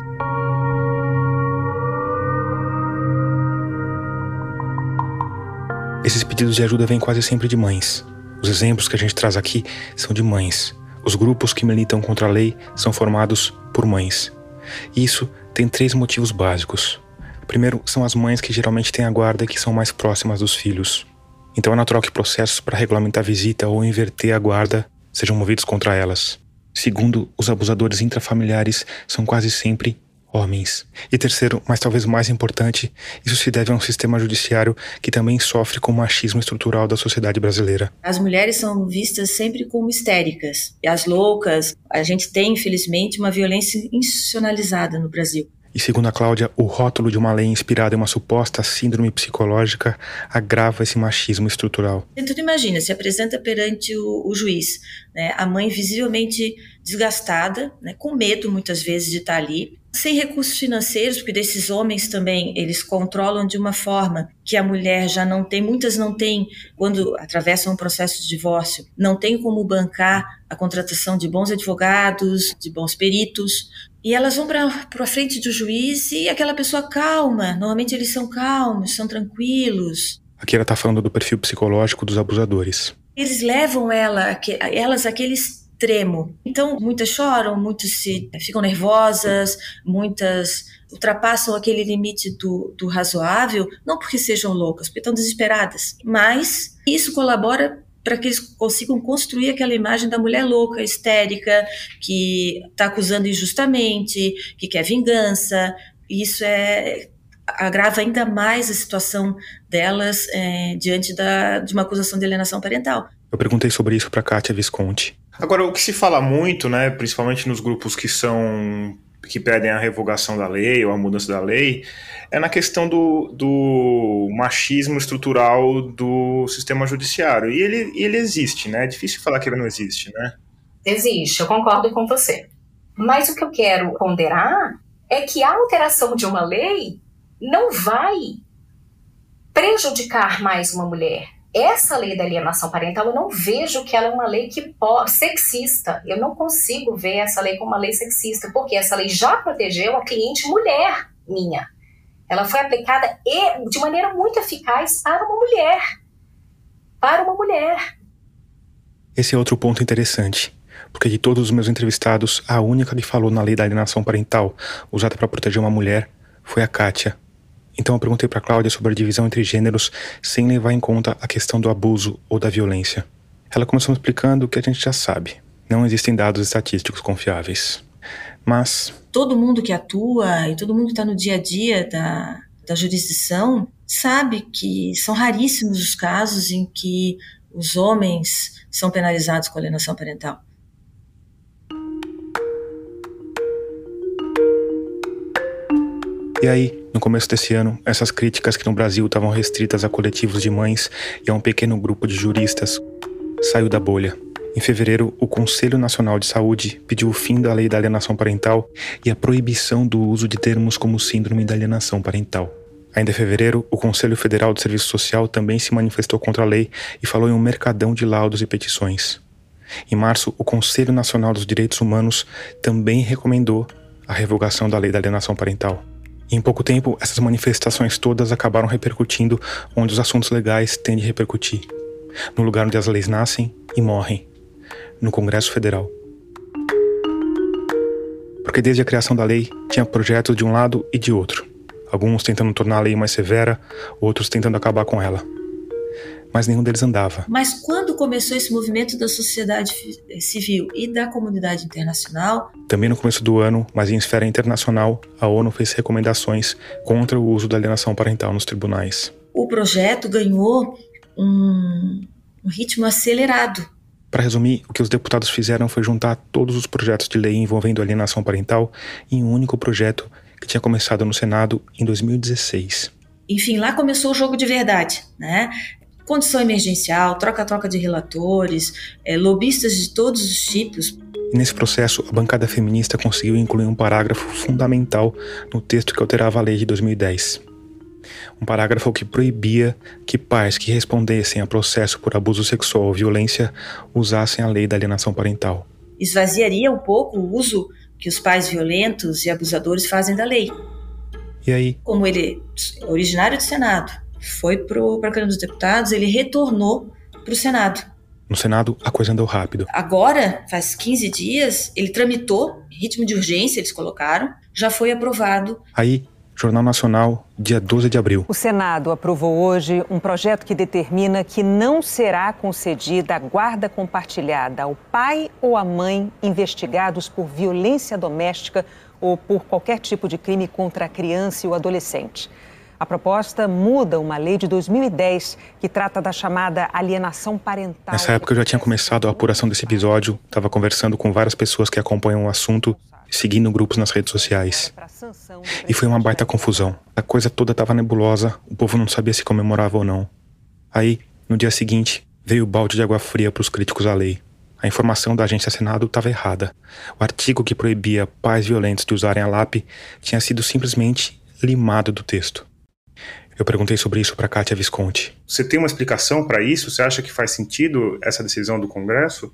Esses pedidos de ajuda vêm quase sempre de mães. Os exemplos que a gente traz aqui são de mães. Os grupos que militam contra a lei são formados por mães. Isso tem três motivos básicos. Primeiro, são as mães que geralmente têm a guarda e que são mais próximas dos filhos. Então é natural que processos para regulamentar a visita ou inverter a guarda sejam movidos contra elas. Segundo, os abusadores intrafamiliares são quase sempre homens. E terceiro, mas talvez mais importante, isso se deve a um sistema judiciário que também sofre com o machismo estrutural da sociedade brasileira. As mulheres são vistas sempre como histéricas e as loucas. A gente tem, infelizmente, uma violência institucionalizada no Brasil. E segundo a Cláudia, o rótulo de uma lei inspirada em uma suposta síndrome psicológica agrava esse machismo estrutural. Então, tu imagina, se apresenta perante o, o juiz, né, a mãe visivelmente desgastada, né, com medo muitas vezes de estar ali, sem recursos financeiros, porque desses homens também eles controlam de uma forma que a mulher já não tem, muitas não têm, quando atravessam um processo de divórcio, não tem como bancar a contratação de bons advogados, de bons peritos, e elas vão para a frente do juiz e aquela pessoa calma. Normalmente eles são calmos, são tranquilos. Aqui ela está falando do perfil psicológico dos abusadores. Eles levam ela, elas àquele extremo. Então, muitas choram, muitas se ficam nervosas, muitas ultrapassam aquele limite do, do razoável, não porque sejam loucas, porque estão desesperadas. Mas isso colabora para que eles consigam construir aquela imagem da mulher louca, histérica, que está acusando injustamente, que quer vingança. Isso é agrava ainda mais a situação delas é, diante da, de uma acusação de alienação parental. Eu perguntei sobre isso para Kátia Visconti. Agora, o que se fala muito, né, principalmente nos grupos que são que pedem a revogação da lei ou a mudança da lei, é na questão do, do machismo estrutural do sistema judiciário. E ele, ele existe, né? É difícil falar que ele não existe, né? Existe, eu concordo com você. Mas o que eu quero ponderar é que a alteração de uma lei não vai prejudicar mais uma mulher. Essa lei da alienação parental, eu não vejo que ela é uma lei que sexista. Eu não consigo ver essa lei como uma lei sexista, porque essa lei já protegeu a cliente mulher minha. Ela foi aplicada de maneira muito eficaz para uma mulher. Para uma mulher. Esse é outro ponto interessante, porque de todos os meus entrevistados, a única que falou na lei da alienação parental usada para proteger uma mulher foi a Kátia. Então eu perguntei para Cláudia sobre a divisão entre gêneros sem levar em conta a questão do abuso ou da violência. Ela começou me explicando o que a gente já sabe. Não existem dados estatísticos confiáveis. Mas. Todo mundo que atua e todo mundo que está no dia a dia da, da jurisdição sabe que são raríssimos os casos em que os homens são penalizados com alienação parental. E aí, no começo desse ano, essas críticas que no Brasil estavam restritas a coletivos de mães e a um pequeno grupo de juristas saiu da bolha. Em fevereiro, o Conselho Nacional de Saúde pediu o fim da lei da alienação parental e a proibição do uso de termos como síndrome da alienação parental. Ainda em fevereiro, o Conselho Federal de Serviço Social também se manifestou contra a lei e falou em um mercadão de laudos e petições. Em março, o Conselho Nacional dos Direitos Humanos também recomendou a revogação da lei da alienação parental. E em pouco tempo, essas manifestações todas acabaram repercutindo onde os assuntos legais tendem a repercutir no lugar onde as leis nascem e morrem no Congresso Federal. Porque desde a criação da lei, tinha projetos de um lado e de outro. Alguns tentando tornar a lei mais severa, outros tentando acabar com ela mas nenhum deles andava. Mas quando começou esse movimento da sociedade civil e da comunidade internacional? Também no começo do ano, mas em esfera internacional, a ONU fez recomendações contra o uso da alienação parental nos tribunais. O projeto ganhou um, um ritmo acelerado. Para resumir, o que os deputados fizeram foi juntar todos os projetos de lei envolvendo alienação parental em um único projeto que tinha começado no Senado em 2016 enfim, lá começou o jogo de verdade, né? Condição emergencial, troca-troca de relatores, é, lobistas de todos os tipos. Nesse processo, a bancada feminista conseguiu incluir um parágrafo fundamental no texto que alterava a lei de 2010. Um parágrafo que proibia que pais que respondessem a processo por abuso sexual ou violência usassem a lei da alienação parental. Esvaziaria um pouco o uso que os pais violentos e abusadores fazem da lei. E aí? Como ele é originário do Senado, foi para a Câmara dos Deputados, ele retornou para o Senado. No Senado, a coisa andou rápido. Agora, faz 15 dias, ele tramitou, ritmo de urgência eles colocaram, já foi aprovado. Aí, Jornal Nacional, dia 12 de abril. O Senado aprovou hoje um projeto que determina que não será concedida a guarda compartilhada ao pai ou à mãe investigados por violência doméstica ou por qualquer tipo de crime contra a criança e o adolescente. A proposta muda uma lei de 2010 que trata da chamada alienação parental. Nessa época eu já tinha começado a apuração desse episódio, estava conversando com várias pessoas que acompanham o assunto, seguindo grupos nas redes sociais. E foi uma baita confusão. A coisa toda estava nebulosa, o povo não sabia se comemorava ou não. Aí, no dia seguinte, veio o balde de água fria para os críticos à lei. A informação da agência Senado estava errada. O artigo que proibia pais violentos de usarem a LAP tinha sido simplesmente limado do texto. Eu perguntei sobre isso para Kátia Visconti. Você tem uma explicação para isso? Você acha que faz sentido essa decisão do Congresso?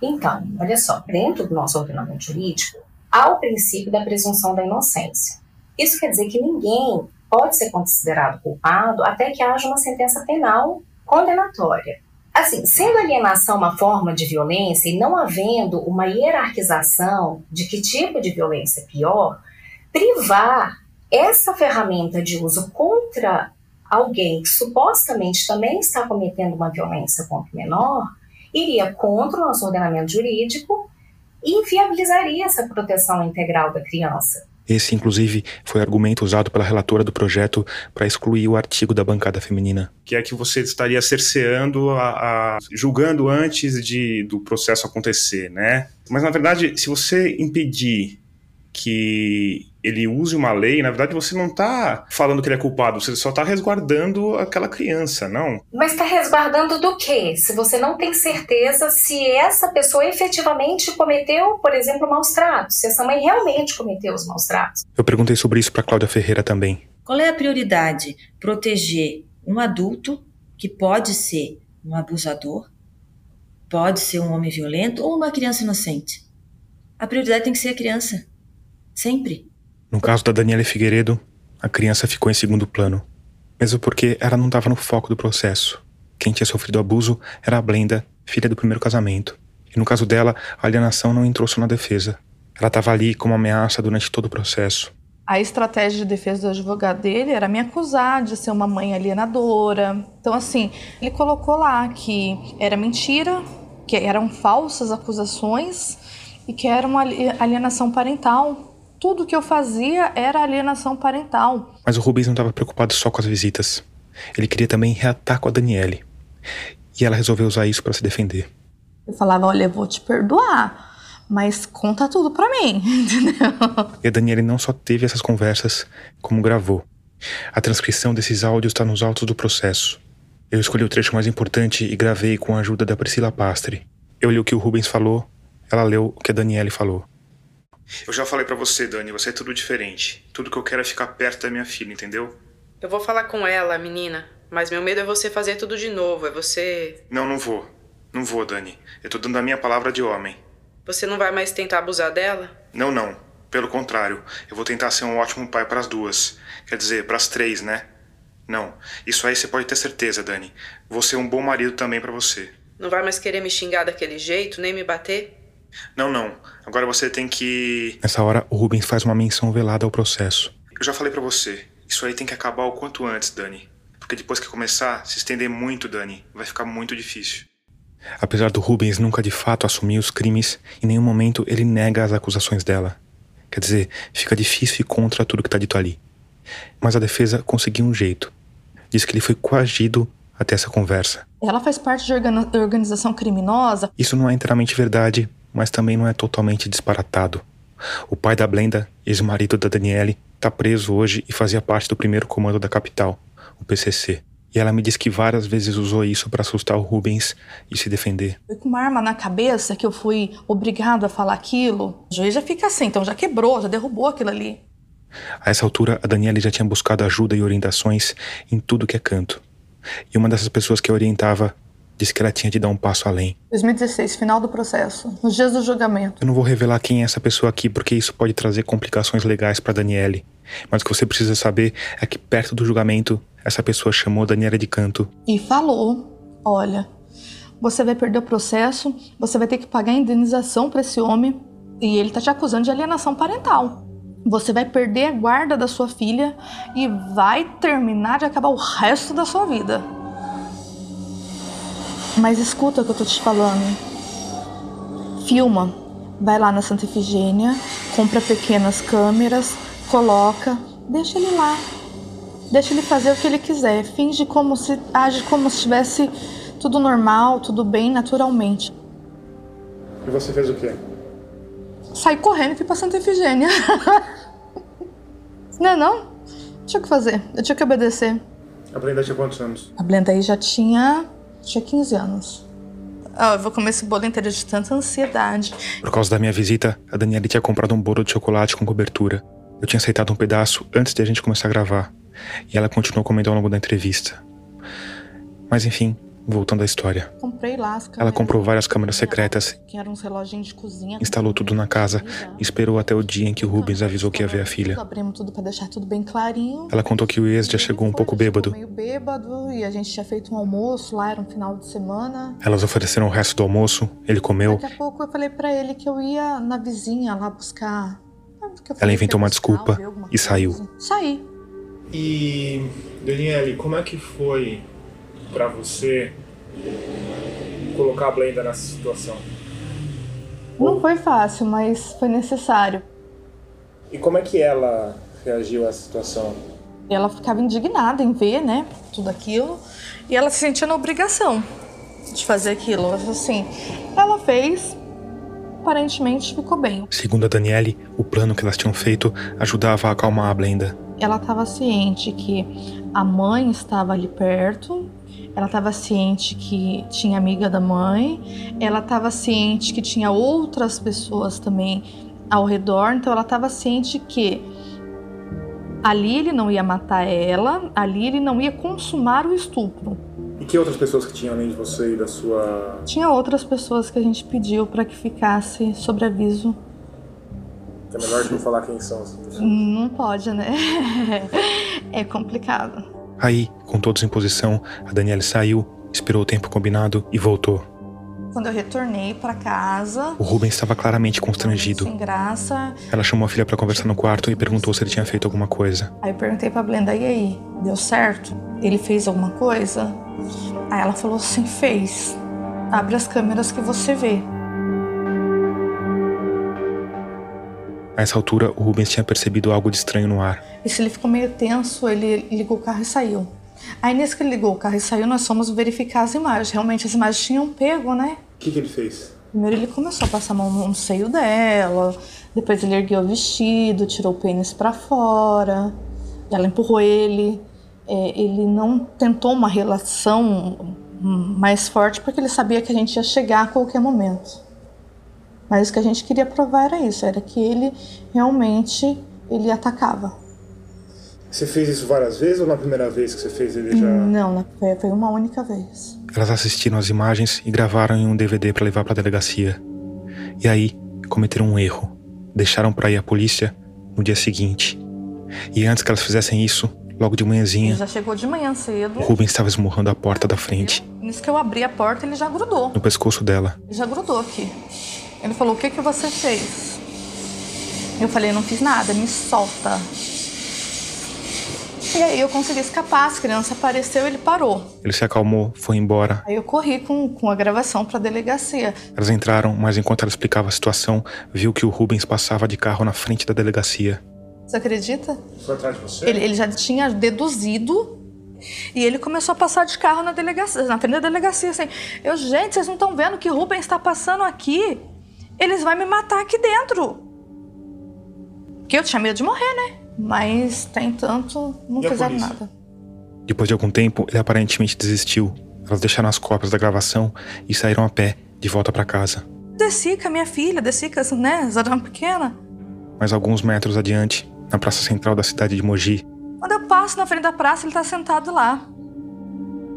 Então, olha só, dentro do nosso ordenamento jurídico, há o princípio da presunção da inocência. Isso quer dizer que ninguém pode ser considerado culpado até que haja uma sentença penal condenatória. Assim, sendo alienação uma forma de violência e não havendo uma hierarquização de que tipo de violência é pior, privar essa ferramenta de uso contra alguém que supostamente também está cometendo uma violência contra o menor iria contra o nosso ordenamento jurídico e inviabilizaria essa proteção integral da criança. Esse, inclusive, foi o argumento usado pela relatora do projeto para excluir o artigo da bancada feminina. Que é que você estaria cerceando, a, a, julgando antes de, do processo acontecer, né? Mas, na verdade, se você impedir que ele use uma lei, na verdade você não está falando que ele é culpado, você só está resguardando aquela criança, não? Mas está resguardando do quê? Se você não tem certeza se essa pessoa efetivamente cometeu, por exemplo, maus tratos, se essa mãe realmente cometeu os maus tratos. Eu perguntei sobre isso para Cláudia Ferreira também. Qual é a prioridade? Proteger um adulto que pode ser um abusador, pode ser um homem violento ou uma criança inocente. A prioridade tem que ser a criança. Sempre. No caso da Daniela Figueiredo, a criança ficou em segundo plano, mesmo porque ela não estava no foco do processo. Quem tinha sofrido abuso era a Blenda, filha do primeiro casamento. E no caso dela, a alienação não entrou só na defesa. Ela estava ali como ameaça durante todo o processo. A estratégia de defesa do advogado dele era me acusar de ser uma mãe alienadora. Então, assim, ele colocou lá que era mentira, que eram falsas acusações e que era uma alienação parental tudo que eu fazia era alienação parental. Mas o Rubens não estava preocupado só com as visitas. Ele queria também reatar com a Daniele. E ela resolveu usar isso para se defender. Eu falava: Olha, eu vou te perdoar, mas conta tudo para mim, entendeu? E a Daniele não só teve essas conversas, como gravou. A transcrição desses áudios está nos autos do processo. Eu escolhi o trecho mais importante e gravei com a ajuda da Priscila Pastre. Eu li o que o Rubens falou, ela leu o que a Daniele falou. Eu já falei para você, Dani, você é tudo diferente. Tudo que eu quero é ficar perto da minha filha, entendeu? Eu vou falar com ela, menina. Mas meu medo é você fazer tudo de novo, é você. Não, não vou. Não vou, Dani. Eu tô dando a minha palavra de homem. Você não vai mais tentar abusar dela? Não, não. Pelo contrário, eu vou tentar ser um ótimo pai para as duas. Quer dizer, para as três, né? Não. Isso aí você pode ter certeza, Dani. Vou ser um bom marido também para você. Não vai mais querer me xingar daquele jeito, nem me bater? Não, não. Agora você tem que. Nessa hora, o Rubens faz uma menção velada ao processo. Eu já falei para você. Isso aí tem que acabar o quanto antes, Dani. Porque depois que começar, se estender muito, Dani, vai ficar muito difícil. Apesar do Rubens nunca de fato assumir os crimes, em nenhum momento ele nega as acusações dela. Quer dizer, fica difícil ir contra tudo que está dito ali. Mas a defesa conseguiu um jeito. Diz que ele foi coagido até essa conversa. Ela faz parte de organização criminosa? Isso não é inteiramente verdade, mas também não é totalmente disparatado. O pai da Blenda, ex-marido da Daniele, está preso hoje e fazia parte do primeiro comando da capital, o PCC. E ela me diz que várias vezes usou isso para assustar o Rubens e se defender. Foi com uma arma na cabeça que eu fui obrigado a falar aquilo. O juiz já fica assim, então já quebrou, já derrubou aquilo ali. A essa altura, a Daniele já tinha buscado ajuda e orientações em tudo que é canto. E uma dessas pessoas que a orientava disse que ela tinha de dar um passo além. 2016, final do processo, nos dias do julgamento. Eu não vou revelar quem é essa pessoa aqui porque isso pode trazer complicações legais para Daniele. Mas o que você precisa saber é que perto do julgamento, essa pessoa chamou Daniela de canto e falou: "Olha, você vai perder o processo, você vai ter que pagar indenização para esse homem e ele tá te acusando de alienação parental. Você vai perder a guarda da sua filha e vai terminar de acabar o resto da sua vida." Mas escuta o que eu tô te falando. Filma. Vai lá na Santa Efigênia, compra pequenas câmeras, coloca, deixa ele lá. Deixa ele fazer o que ele quiser. Finge como se. age como se estivesse tudo normal, tudo bem, naturalmente. E você fez o quê? Saí correndo e fui pra Santa Efigênia. não, é não? Tinha que fazer. Eu tinha que obedecer. A Blenda tinha quantos anos? A Blenda aí já tinha tinha 15 anos. Oh, eu vou comer esse bolo inteiro de tanta ansiedade. Por causa da minha visita, a Daniela tinha comprado um bolo de chocolate com cobertura. Eu tinha aceitado um pedaço antes de a gente começar a gravar. E ela continuou comendo ao longo da entrevista. Mas enfim, Voltando à história. Comprei lá as Ela comprou várias câmeras secretas. Que eram uns reloginhos de cozinha. Instalou tudo na casa e esperou até o dia em que o Rubens avisou que ia ver a filha. Abrimos tudo para deixar tudo bem clarinho. Ela contou que o ex já chegou um pouco bêbado. Meio bêbado e a gente tinha feito um almoço lá, era um final de semana. Elas ofereceram o resto do almoço, ele comeu. Daqui a pouco eu falei para ele que eu ia na vizinha lá buscar. Ela inventou uma desculpa e saiu. Saí. E, Daniele, como é que foi para você colocar a Blenda nessa situação? Não foi fácil, mas foi necessário. E como é que ela reagiu a essa situação? Ela ficava indignada em ver, né, tudo aquilo, e ela se sentia na obrigação de fazer aquilo. Assim, ela fez, aparentemente ficou bem. Segundo a Daniele, o plano que elas tinham feito ajudava a acalmar a Blenda. Ela estava ciente que a mãe estava ali perto, ela estava ciente que tinha amiga da mãe, ela estava ciente que tinha outras pessoas também ao redor, então ela estava ciente que ali ele não ia matar ela, ali ele não ia consumar o estupro. E que outras pessoas que tinham além de você e da sua. Tinha outras pessoas que a gente pediu para que ficasse sobre aviso. É melhor não falar quem são essas pessoas. Não pode, né? é complicado. Aí, com todos em posição, a Daniela saiu, esperou o tempo combinado e voltou. Quando eu retornei para casa, O Rubens estava claramente constrangido. sem graça, Ela chamou a filha para conversar no quarto e perguntou se ele tinha feito alguma coisa. aí eu perguntei pra Blenda, e aí, deu certo? Ele fez alguma coisa? Aí ela falou assim, fez. Abre as câmeras que você vê. A essa altura, o Rubens tinha percebido algo de estranho no ar. E se ele ficou meio tenso, ele ligou o carro e saiu. Aí nesse que ele ligou o carro e saiu, nós fomos verificar as imagens. Realmente as imagens tinham pego, né? O que, que ele fez? Primeiro ele começou a passar a mão no seio dela, depois ele ergueu o vestido, tirou o pênis pra fora, ela empurrou ele. É, ele não tentou uma relação mais forte porque ele sabia que a gente ia chegar a qualquer momento. Mas o que a gente queria provar era isso, era que ele realmente ele atacava. Você fez isso várias vezes ou na primeira vez que você fez ele já. Não, na- foi, uma única vez. Elas assistiram as imagens e gravaram em um DVD para levar para a delegacia. E aí, cometeram um erro. Deixaram para ir à polícia no dia seguinte. E antes que elas fizessem isso, logo de Ele manhãzinha, já chegou de manhã cedo. o Rubens estava esmurrando a porta da frente, Nisso que eu abri a porta, ele já grudou. no pescoço dela. Ele já grudou aqui. Ele falou: O que, que você fez? Eu falei: Não fiz nada, me solta. E aí eu consegui escapar, as crianças apareceu ele parou. Ele se acalmou, foi embora. Aí eu corri com, com a gravação pra delegacia. Elas entraram, mas enquanto ela explicava a situação, viu que o Rubens passava de carro na frente da delegacia. Você acredita? Foi atrás de você? Ele, ele já tinha deduzido e ele começou a passar de carro na delegacia, na frente da delegacia, assim. Eu, gente, vocês não estão vendo que o Rubens está passando aqui? Eles vão me matar aqui dentro. Porque eu tinha medo de morrer, né? Mas, tem tanto, não E fizeram nada. Depois de algum tempo, ele aparentemente desistiu. Elas deixaram as cópias da gravação e saíram a pé de volta para casa. Desci com a minha filha, desci com essa, né, Zadão pequena. Mas alguns metros adiante, na praça central da cidade de Mogi, Quando eu passo na frente da praça, ele tá sentado lá.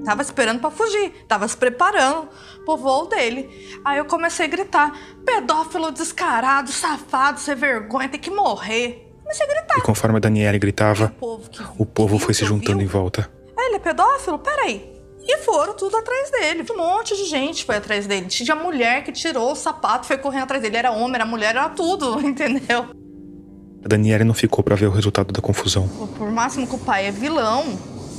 Tava esperando pra fugir, tava se preparando pro voo dele. Aí eu comecei a gritar: pedófilo descarado, safado, sem vergonha, tem que morrer. Comecei a gritar. e conforme a Daniela gritava, povo que o povo foi se juntando em volta. "Ah, Ele é pedófilo? Peraí. E foram tudo atrás dele. Um monte de gente foi atrás dele. Tinha mulher que tirou o sapato, foi correndo atrás dele. Era homem, era mulher, era tudo, entendeu? A Daniela não ficou para ver o resultado da confusão. Por máximo que o pai é vilão,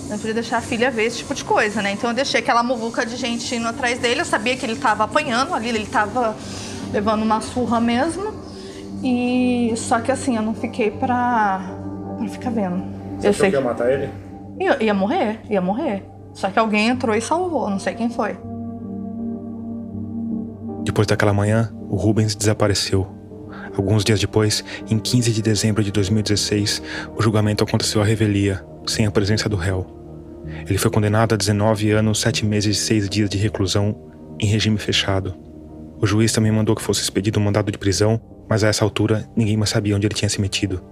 não podia deixar a filha ver esse tipo de coisa, né? Então eu deixei aquela muvuca de gente indo atrás dele. Eu sabia que ele tava apanhando ali, ele tava levando uma surra mesmo. E só que assim, eu não fiquei pra, pra ficar vendo. Você eu sei que ia matar ele? Ia, ia morrer, ia morrer. Só que alguém entrou e salvou, não sei quem foi. Depois daquela manhã, o Rubens desapareceu. Alguns dias depois, em 15 de dezembro de 2016, o julgamento aconteceu à revelia, sem a presença do réu. Ele foi condenado a 19 anos, 7 meses e 6 dias de reclusão em regime fechado. O juiz também mandou que fosse expedido um mandado de prisão, mas a essa altura ninguém mais sabia onde ele tinha se metido.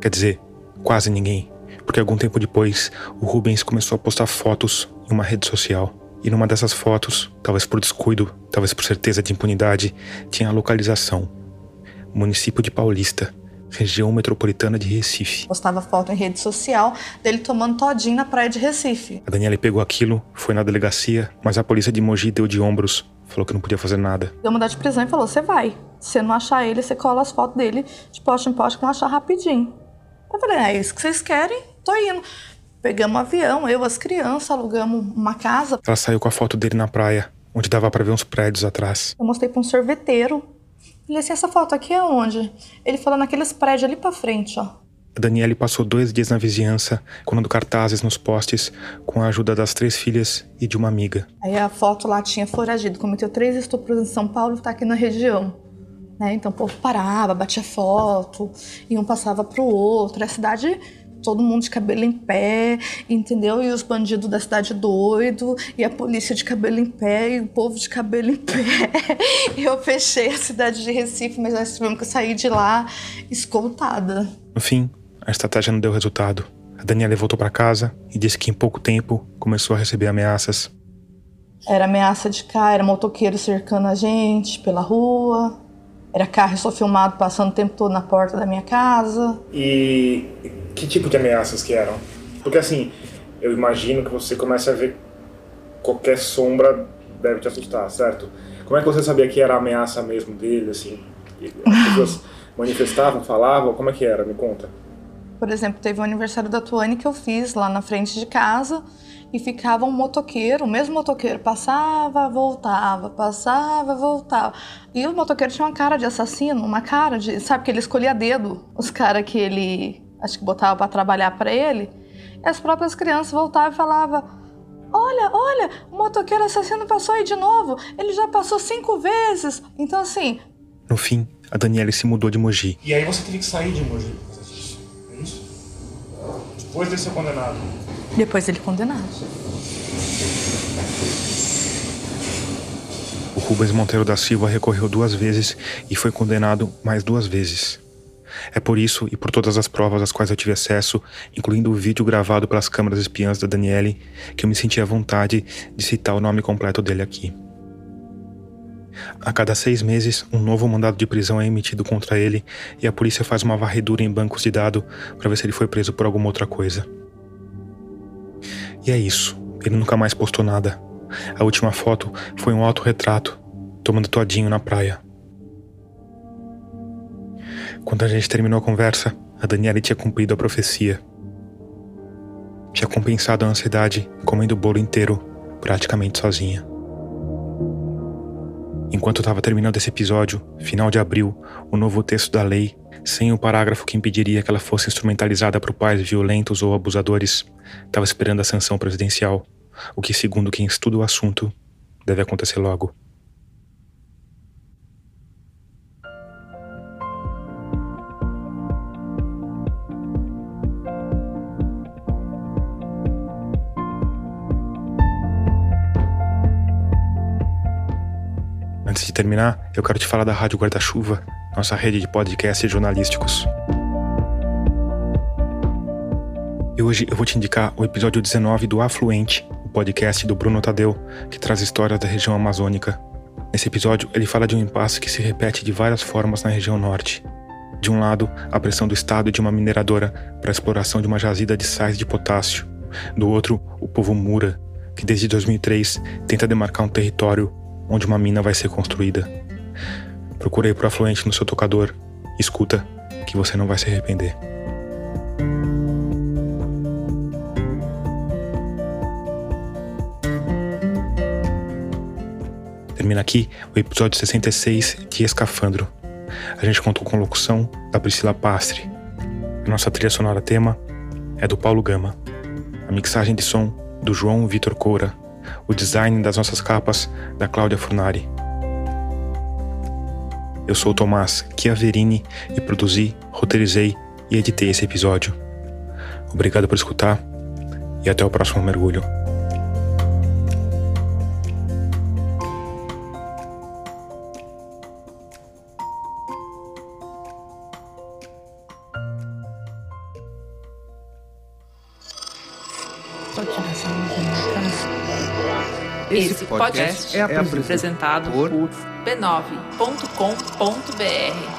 Quer dizer, quase ninguém, porque algum tempo depois, o Rubens começou a postar fotos em uma rede social. E numa dessas fotos, talvez por descuido, talvez por certeza de impunidade, tinha a localização: município de Paulista, região metropolitana de Recife. Postava foto em rede social dele tomando todinho na praia de Recife. A Daniela pegou aquilo, foi na delegacia, mas a polícia de Mogi deu de ombros, falou que não podia fazer nada. Deu mandado de prisão e falou: você vai. Se você não achar ele, você cola as fotos dele de poste em poste que vão achar rapidinho. Eu falei: é isso que vocês querem? tô indo. Pegamos um avião, eu, as crianças, alugamos uma casa. Ela saiu com a foto dele na praia, onde dava para ver uns prédios atrás. Eu mostrei para um sorveteiro. Falei assim, essa foto aqui é onde? Ele falou naqueles prédios ali para frente, ó. A Daniele passou dois dias na vizinhança, colando cartazes nos postes, com a ajuda das três filhas e de uma amiga. Aí a foto lá tinha foragido, cometeu três estupros em São Paulo e tá aqui na região. Né? Então o povo parava, batia foto, e um passava pro outro. A cidade todo mundo de cabelo em pé, entendeu? E os bandidos da cidade doido, e a polícia de cabelo em pé, e o povo de cabelo em pé. e eu fechei a cidade de Recife, mas nós tivemos que sair de lá escoltada. No fim, a estratégia não deu resultado. A Daniela voltou para casa e disse que em pouco tempo começou a receber ameaças. Era ameaça de cá, era motoqueiro cercando a gente pela rua, era carro só filmado passando o tempo todo na porta da minha casa. E que tipo de ameaças que eram? Porque assim, eu imagino que você começa a ver qualquer sombra deve te assustar, certo? Como é que você sabia que era a ameaça mesmo dele, assim? As pessoas manifestavam, falavam, como é que era? Me conta. Por exemplo, teve o um aniversário da Tuane que eu fiz lá na frente de casa e ficava um motoqueiro, o mesmo motoqueiro, passava, voltava, passava, voltava. E o motoqueiro tinha uma cara de assassino, uma cara de, sabe, que ele escolhia dedo os caras que ele, acho que botava para trabalhar para ele. E as próprias crianças voltavam e falavam: Olha, olha, o motoqueiro assassino passou aí de novo, ele já passou cinco vezes. Então, assim. No fim, a Daniela se mudou de Mogi. E aí você teve que sair de Mogi? Depois de ser condenado? Depois dele condenado. O Rubens Monteiro da Silva recorreu duas vezes e foi condenado mais duas vezes. É por isso e por todas as provas às quais eu tive acesso, incluindo o vídeo gravado pelas câmeras espiãs da Daniele, que eu me senti à vontade de citar o nome completo dele aqui. A cada seis meses, um novo mandado de prisão é emitido contra ele e a polícia faz uma varredura em bancos de dados para ver se ele foi preso por alguma outra coisa. E é isso. Ele nunca mais postou nada. A última foto foi um autorretrato, tomando todinho na praia. Quando a gente terminou a conversa, a Daniela tinha cumprido a profecia. Tinha compensado a ansiedade comendo o bolo inteiro, praticamente sozinha. Enquanto estava terminando esse episódio, final de abril, o novo texto da lei, sem o parágrafo que impediria que ela fosse instrumentalizada por pais violentos ou abusadores, estava esperando a sanção presidencial, o que, segundo quem estuda o assunto, deve acontecer logo. Antes de terminar, eu quero te falar da Rádio Guarda-Chuva, nossa rede de podcasts jornalísticos. E hoje eu vou te indicar o episódio 19 do Afluente, o podcast do Bruno Tadeu, que traz histórias da região amazônica. Nesse episódio, ele fala de um impasse que se repete de várias formas na região norte. De um lado, a pressão do Estado e de uma mineradora para a exploração de uma jazida de sais de potássio. Do outro, o povo Mura, que desde 2003 tenta demarcar um território onde uma mina vai ser construída. Procure por afluente no seu tocador. Escuta, que você não vai se arrepender. Termina aqui o episódio 66 de Escafandro. A gente contou com locução da Priscila Pastre. A nossa trilha sonora tema é do Paulo Gama. A mixagem de som do João Vitor Coura o design das nossas capas da Cláudia Furnari. Eu sou o Tomás Chiaverini e produzi, roteirizei e editei esse episódio. Obrigado por escutar e até o próximo mergulho. Esse podcast é apresentado por b9.com.br.